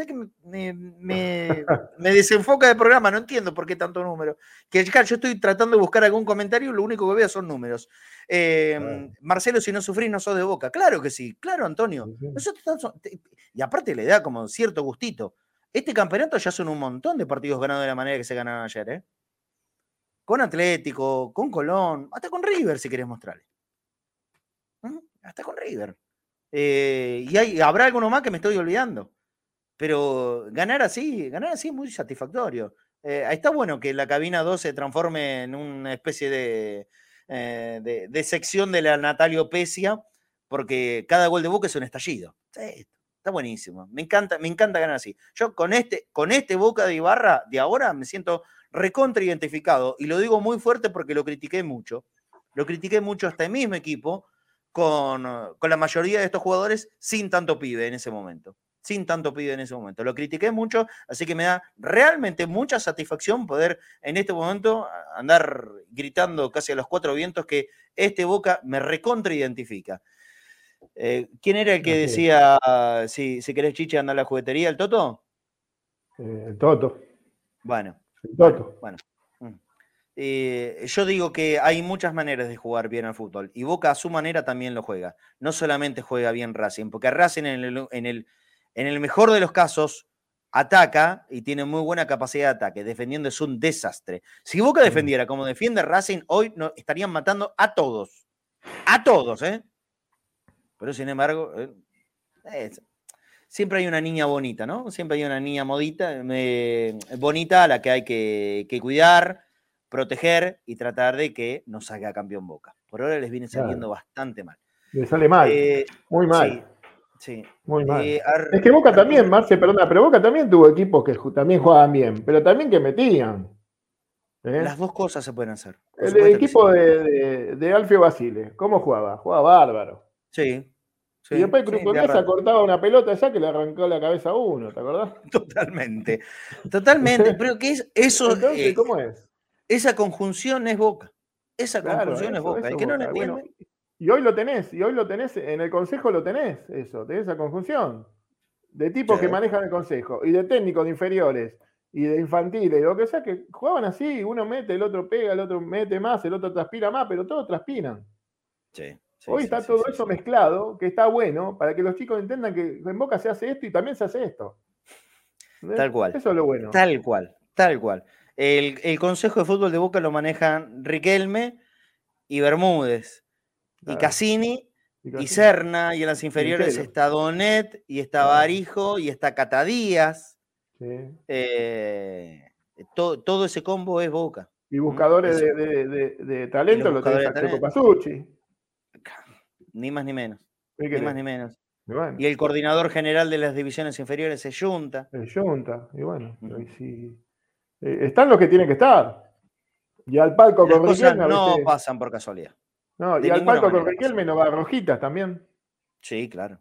Speaker 3: me, desenfoca del programa, no entiendo por qué tanto número. Que yo estoy tratando de buscar algún comentario y lo único que veo son números. Em, Marcelo, si no sufrís, no sos de boca. Claro que sí, claro, Antonio. y aparte le da como cierto gustito. Este campeonato ya son un montón de partidos ganados de la manera que se ganaron ayer, ¿eh? Con Atlético, con Colón, hasta con River, si querés mostrarle. ¿Mm? Hasta con River. Eh, y hay, habrá alguno más que me estoy olvidando. Pero ganar así, ganar así es muy satisfactorio. Eh, está bueno que la cabina 2 se transforme en una especie de, de, sección de la Natalio Pesia, porque cada gol de Boca es un estallido. Está buenísimo. Me encanta, me encanta ganar así. Yo con este, con este Boca de Ibarra de ahora me siento recontra identificado y lo digo muy fuerte porque lo critiqué mucho. Lo critiqué mucho hasta el mismo equipo con, con la mayoría de estos jugadores sin tanto pibe en ese momento sin tanto pibe en ese momento. Lo critiqué mucho, así que me da realmente mucha satisfacción poder en este momento andar gritando casi a los cuatro vientos que este Boca me recontra identifica. Eh, ¿Quién era el que decía, si, si querés chiche, anda a la juguetería, el Toto?
Speaker 4: Eh, el Toto.
Speaker 3: Bueno.
Speaker 4: El Toto.
Speaker 3: Bueno. Mm. Eh, yo digo que hay muchas maneras de jugar bien al fútbol y Boca a su manera también lo juega. No solamente juega bien Racing, porque Racing en el en el mejor de los casos, ataca y tiene muy buena capacidad de ataque. Defendiendo es un desastre. Si Boca defendiera como defiende Racing, hoy no, estarían matando a todos. A todos, ¿eh? Pero sin embargo, eh, siempre hay una niña bonita, ¿no? Siempre hay una niña modita, eh, bonita a la que hay que, cuidar, proteger y tratar de que no salga campeón Boca. Por ahora les viene saliendo bastante mal.
Speaker 4: Le sale mal. Eh, muy mal.
Speaker 3: Sí.
Speaker 4: Muy mal. Eh, es que Boca también, Marce, perdona, pero Boca también tuvo equipos que también jugaban bien, pero también que metían.
Speaker 3: ¿eh? Las dos cosas se pueden hacer.
Speaker 4: El, equipo de, de, Alfio Basile, ¿cómo jugaba? Jugaba bárbaro.
Speaker 3: Sí.
Speaker 4: Y después Cruz sí, cortaba una pelota ya que le arrancó la cabeza a uno, ¿te acordás?
Speaker 3: Totalmente. Totalmente. pero ¿qué es eso?
Speaker 4: Entonces, ¿cómo es?
Speaker 3: Esa conjunción es Boca. Esa conjunción es Boca. que no lo entiende.
Speaker 4: Y hoy lo tenés, y hoy lo tenés, en el consejo lo tenés, eso, tenés esa conjunción. De tipos que manejan el consejo, y de técnicos de inferiores, y de infantiles, y lo que sea, que jugaban así, uno mete, el otro pega, el otro mete más, el otro transpira más, pero todos transpiran. Hoy está todo eso mezclado, que está bueno, para que los chicos entiendan que en Boca se hace esto y también se hace esto.
Speaker 3: Tal cual.
Speaker 4: Eso es lo bueno.
Speaker 3: Tal cual, tal cual. El, el consejo de fútbol de Boca lo manejan Riquelme y Bermúdez y Cassini, y, Serna, y en las inferiores está Donet, y está Barijo, y está Catadías. Eh, todo, ese combo es Boca.
Speaker 4: Y buscadores de, talento lo tenés a Pasucci.
Speaker 3: Ni más ni menos. Ni más ni menos. Y, el coordinador general de las divisiones inferiores es Junta.
Speaker 4: Es Junta, y bueno, eh, están los que tienen que estar. Y al palco
Speaker 3: con No pasan por casualidad.
Speaker 4: No, y al palco con Riquelme no va Rojitas también.
Speaker 3: Sí, claro.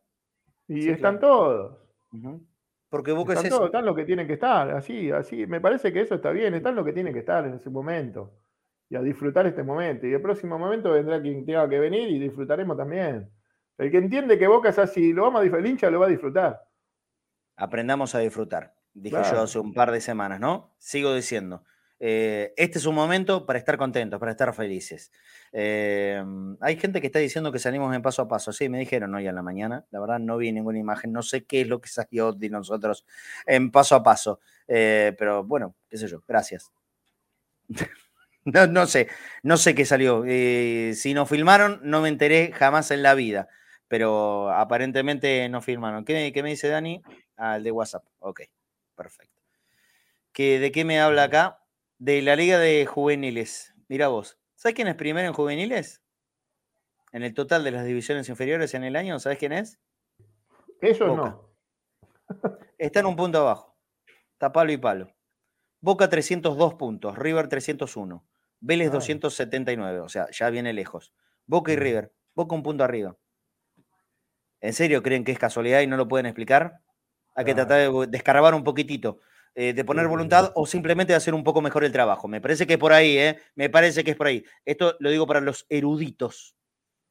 Speaker 4: Y están todos.
Speaker 3: Porque Boca
Speaker 4: están todos, están los que tienen que estar, así, así. Me parece que eso está bien, están los que tienen que estar en ese momento. Y a disfrutar este momento. Y el próximo momento vendrá quien tenga que venir y disfrutaremos también. El que entiende que Boca es así, lo vamos a el hincha lo va a disfrutar.
Speaker 3: Aprendamos a disfrutar, dije yo hace un par de semanas, ¿no? Sigo diciendo. Eh, este es un momento para estar contentos, para estar felices. Eh, hay gente que está diciendo que salimos en paso a paso. Sí, me dijeron hoy en la mañana. La verdad, no vi ninguna imagen. No sé qué es lo que salió de nosotros en paso a paso. Eh, pero bueno, qué sé yo. Gracias. no, sé, no sé qué salió. si nos filmaron, no me enteré jamás en la vida. Pero aparentemente no filmaron. ¿Qué, qué me dice Dani? Ah, el de WhatsApp. Ok, perfecto. ¿De qué me habla acá? de la Liga de Juveniles. Mira vos, ¿sabes quién es primero en juveniles? En el total de las divisiones inferiores en el año, ¿sabes quién es?
Speaker 4: Eso no.
Speaker 3: Está en un punto abajo. Está palo y palo. Boca 302 puntos, River 301, Vélez 279, o sea, ya viene lejos. Boca y River, Boca un punto arriba. ¿En serio creen que es casualidad y no lo pueden explicar? Hay que tratar de descargar un poquitito. Eh, de poner voluntad o simplemente de hacer un poco mejor el trabajo. Me parece que es por ahí, ¿eh? Me parece que es por ahí. Esto lo digo para los eruditos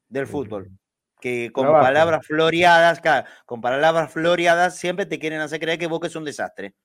Speaker 3: del fútbol, que con palabras floreadas, con palabras floreadas siempre te quieren hacer creer que Boca es un desastre.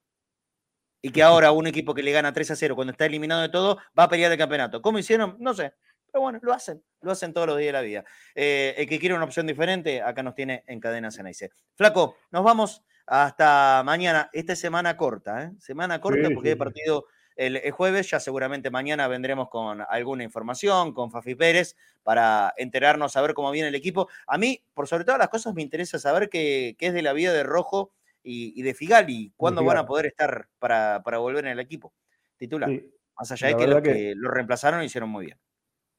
Speaker 3: Y que ahora un equipo que le gana 3 a 0 cuando está eliminado de todo va a pelear el campeonato. ¿Cómo hicieron? No sé. Pero bueno, lo hacen, lo hacen todos los días de la vida. Eh, el que quiere una opción diferente, acá nos tiene en cadena Cenaice. Flaco, nos vamos hasta mañana. Esta semana corta, ¿eh? Semana corta porque he partido el, jueves. Ya seguramente mañana vendremos con alguna información, con Fafi Pérez, para enterarnos, saber cómo viene el equipo. A mí, por sobre todas las cosas, me interesa saber qué, es de la vida de Rojo y, de Figali. ¿Cuándo van a poder estar para, volver en el equipo? titular. Más allá de que los que, lo reemplazaron hicieron muy bien.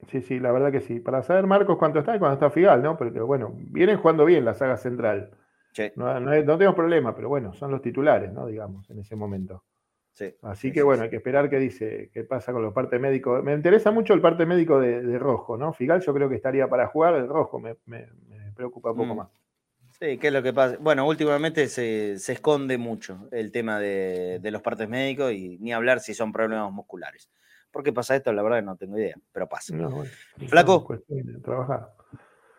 Speaker 4: Sí, sí, la verdad que sí. Para saber Marcos cuánto está y cuándo está Figal, ¿no? Porque bueno, vienen jugando bien la saga central. No, no, tenemos problema, pero bueno, son los titulares, ¿no? Digamos, en ese momento. Sí, Así que bueno, hay que esperar qué dice, qué pasa con los partes médicos. Me interesa mucho el parte médico de, Rojo, ¿no? Figal yo creo que estaría para jugar, el Rojo me, preocupa un poco mm. más.
Speaker 3: Sí, ¿qué es lo que pasa? Bueno, últimamente se, esconde mucho el tema de, los partes médicos y ni hablar si son problemas musculares. ¿Por qué pasa esto? La verdad no tengo idea, pero pasa. Flaco.
Speaker 4: Trabajar.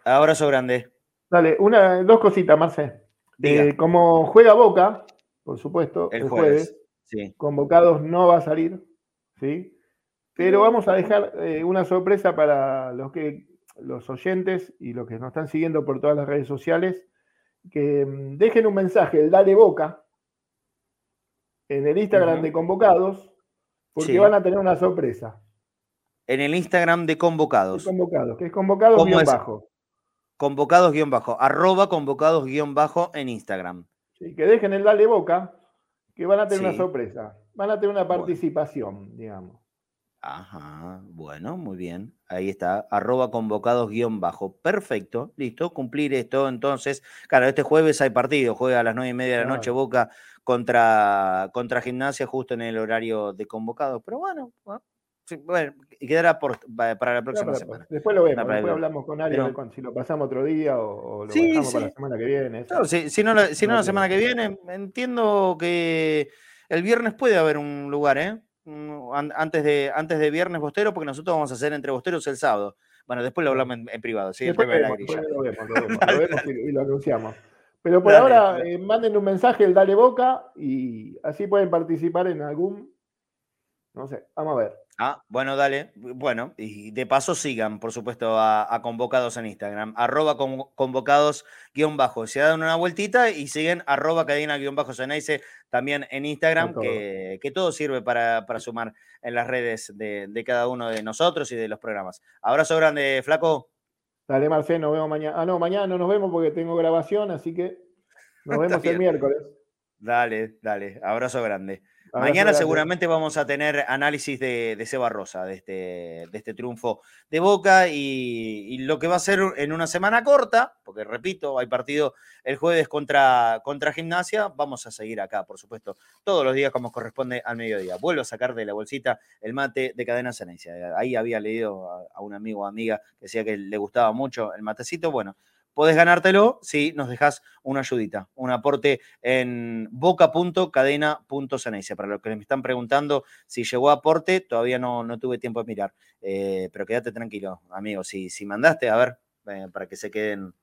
Speaker 3: Abrazo grande.
Speaker 4: Dale, una, dos cositas, Marce. Eh, como juega Boca, por supuesto, el, jueves, convocados no va a salir, ¿sí? Pero vamos a dejar eh, una sorpresa para los que los oyentes y los que nos están siguiendo por todas las redes sociales, que mm, dejen un mensaje, el Dale Boca, en el Instagram de convocados, porque van a tener una sorpresa.
Speaker 3: En el Instagram de convocados.
Speaker 4: convocados, que es convocados guion bajo.
Speaker 3: Convocados guion bajo. Arroba convocados guion bajo en Instagram.
Speaker 4: Sí, que dejen el dale boca, que van a tener una sorpresa. Van a tener una participación, digamos.
Speaker 3: Ajá, bueno, muy bien. Ahí está, arroba convocados guion bajo. Perfecto, listo, cumplir esto. Entonces, claro, este jueves hay partido, juega a las nueve y media de la noche Boca contra, contra Gimnasia justo en el horario de convocado. Pero bueno, bueno, y quedará por, para la próxima semana.
Speaker 4: Después lo vemos, después hablamos con Ariel si lo pasamos otro día o, lo pasamos para la semana que viene.
Speaker 3: si, no, si no la semana que viene, entiendo que el viernes puede haber un lugar, ¿eh? Antes de, antes de viernes bostero, porque nosotros vamos a hacer entre bosteros el sábado. Bueno, después lo hablamos en, privado, ¿sí?
Speaker 4: Después, vemos, lo vemos, lo vemos, y lo anunciamos. Pero por ahora, eh, manden un mensaje, el Dale Boca, y así pueden participar en algún. No sé, vamos a ver.
Speaker 3: Ah, bueno, dale. Bueno, y de paso sigan, por supuesto, a, convocados en Instagram. Arroba convocados guion bajo. Se dan una vueltita y siguen arroba cadena guion bajo también en Instagram, que, todo sirve para, sumar en las redes de, de cada uno de nosotros y de los programas. Abrazo grande, flaco.
Speaker 4: Dale, Marcelo, nos vemos mañana. Ah, no, mañana no nos vemos porque tengo grabación, así que nos vemos el miércoles.
Speaker 3: Dale, dale. Abrazo grande. Mañana seguramente vamos a tener análisis de, Seba Rosa, de este, de este triunfo de Boca y, lo que va a ser en una semana corta, porque repito, hay partido el jueves contra, contra Gimnasia, vamos a seguir acá, por supuesto, todos los días como corresponde al mediodía. Vuelvo a sacar de la bolsita el mate de cadena Cenencia. Ahí había leído a, a un amigo o amiga que decía que le gustaba mucho el matecito. Bueno, Podés ganártelo si nos dejas una ayudita, un aporte en boca.cadena.ceneice. Para los que me están preguntando si llegó aporte, todavía no, no tuve tiempo de mirar. Eh, pero quédate tranquilo, amigo. Si, si mandaste, a ver, eh, para que se queden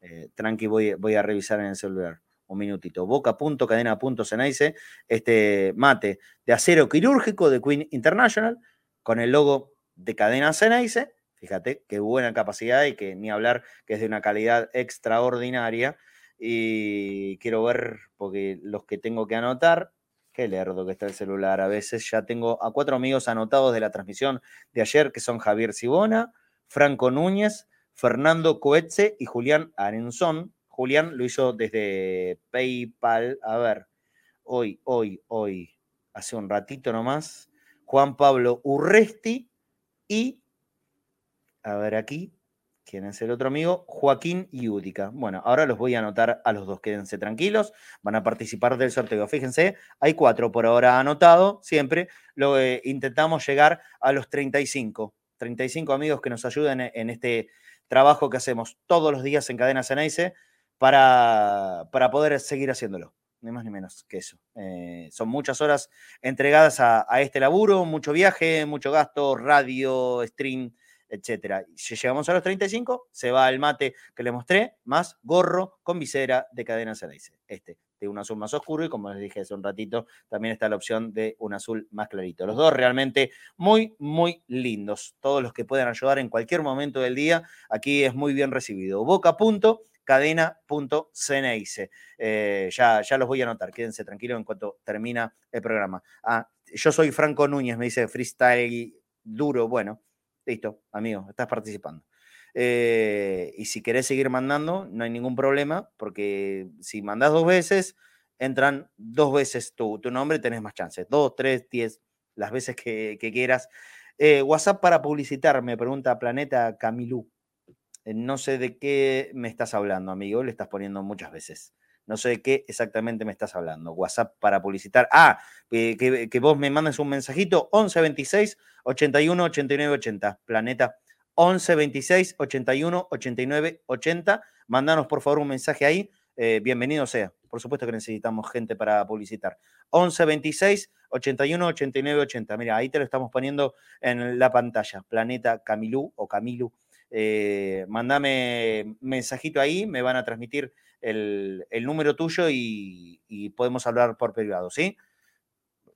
Speaker 3: eh, tranqui, voy, voy a revisar en el celular un minutito. Boca.cadena.ceneice, este mate de acero quirúrgico de Queen International con el logo de Cadena Ceneice Fíjate qué buena capacidad y que ni hablar que es de una calidad extraordinaria. Y quiero ver, porque los que tengo que anotar, qué lerdo que está el celular. A veces ya tengo a cuatro amigos anotados de la transmisión de ayer, que son Javier Sibona, Franco Núñez, Fernando Coetze y Julián Arenzón. Julián lo hizo desde PayPal. A ver, hoy, hoy, hoy, hace un ratito nomás. Juan Pablo Urresti y a ver aquí. ¿Quién es el otro amigo? Joaquín y Údica. Bueno, ahora los voy a anotar a los dos. Quédense tranquilos. Van a participar del sorteo. Fíjense, hay cuatro por ahora anotado. Siempre lo eh, intentamos llegar a los 35. 35 amigos que nos ayuden en este trabajo que hacemos todos los días en Cadena Ceneice para, para poder seguir haciéndolo ni más ni menos que eso. Eh, son muchas horas entregadas a, a, este laburo, mucho viaje, mucho gasto, radio, stream, etcétera. Si llegamos a los 35, se va el mate que le mostré, más gorro con visera de cadena dice Este, de un azul más oscuro y como les dije hace un ratito, también está la opción de un azul más clarito. Los dos realmente muy, muy lindos. Todos los que puedan ayudar en cualquier momento del día, aquí es muy bien recibido. Boca punto cadena.ceneice. Eh, ya, ya los voy a anotar, quédense tranquilos en cuanto termina el programa. Ah, yo soy Franco Núñez, me dice freestyle duro. Bueno, Listo, amigo, estás participando. Eh, y si querés seguir mandando, no hay ningún problema, porque si mandás dos veces, entran dos veces tu, tu nombre, tenés más chances. Dos, tres, diez, las veces que, quieras. Eh, WhatsApp para publicitar, me pregunta Planeta Camilú. Eh, no sé de qué me estás hablando, amigo, le estás poniendo muchas veces. No sé de qué exactamente me estás hablando. WhatsApp para publicitar. Ah, que, vos me mandes un mensajito. 11 26 81 89 80. Planeta 11 26 81 89 80. Mandanos por favor un mensaje ahí. Eh, bienvenido sea. Por supuesto que necesitamos gente para publicitar. 11 26 81 89 80. Mira, ahí te lo estamos poniendo en la pantalla. Planeta Camilú o Camilu. Eh, mandame mensajito ahí, me van a transmitir el, número tuyo y, podemos hablar por privado, ¿sí?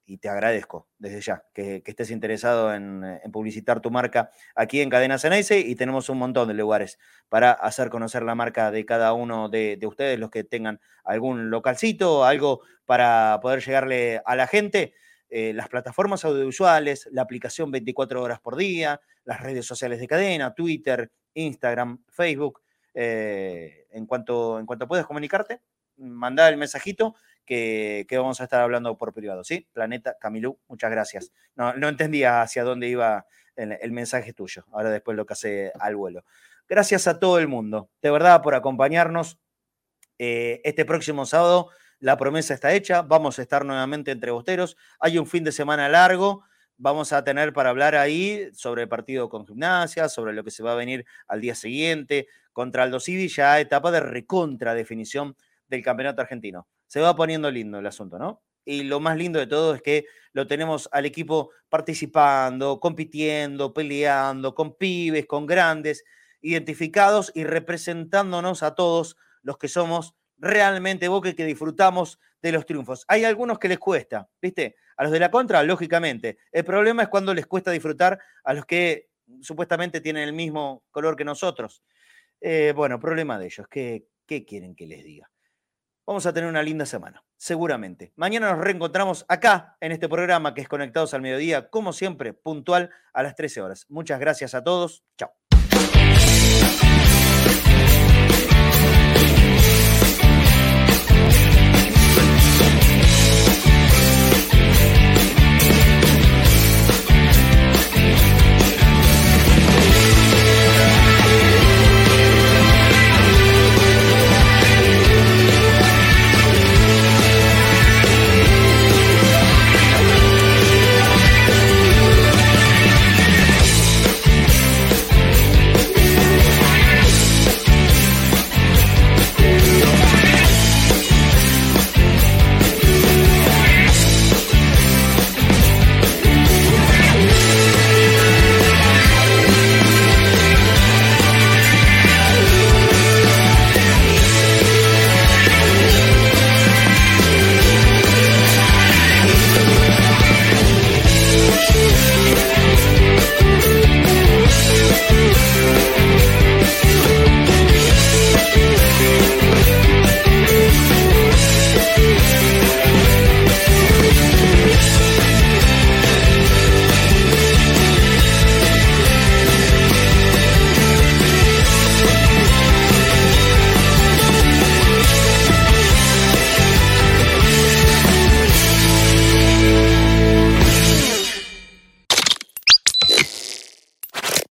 Speaker 3: Y te agradezco desde ya que, estés interesado en, publicitar tu marca aquí en Cadena Ceneice y tenemos un montón de lugares para hacer conocer la marca de cada uno de, ustedes, los que tengan algún localcito, algo para poder llegarle a la gente. Eh, las plataformas audiovisuales, la aplicación 24 horas por día, las redes sociales de cadena, Twitter, Instagram, Facebook, eh, en, cuanto, en cuanto puedas comunicarte, manda el mensajito que, vamos a estar hablando por privado, ¿sí? Planeta Camilú, muchas gracias. No, entendía hacia dónde iba el, mensaje tuyo, ahora después lo que hace al vuelo. Gracias a todo el mundo, de verdad, por acompañarnos. Eh, este próximo sábado la promesa está hecha, vamos a estar nuevamente entre bosteros. Hay un fin de semana largo, vamos a tener para hablar ahí sobre el partido con gimnasia, sobre lo que se va a venir al día siguiente contra Aldo Civi, ya etapa de recontra definición del campeonato argentino. Se va poniendo lindo el asunto, ¿no? Y lo más lindo de todo es que lo tenemos al equipo participando, compitiendo, peleando, con pibes, con grandes, identificados y representándonos a todos los que somos realmente Boca que disfrutamos de los triunfos. Hay algunos que les cuesta, ¿viste? A los de la contra, lógicamente. El problema es cuando les cuesta disfrutar a los que supuestamente tienen el mismo color que nosotros. Eh, bueno, problema de ellos. ¿Qué, ¿Qué quieren que les diga? Vamos a tener una linda semana, seguramente. Mañana nos reencontramos acá en este programa que es Conectados al Mediodía, como siempre, puntual a las 13 horas. Muchas gracias a todos. Chao.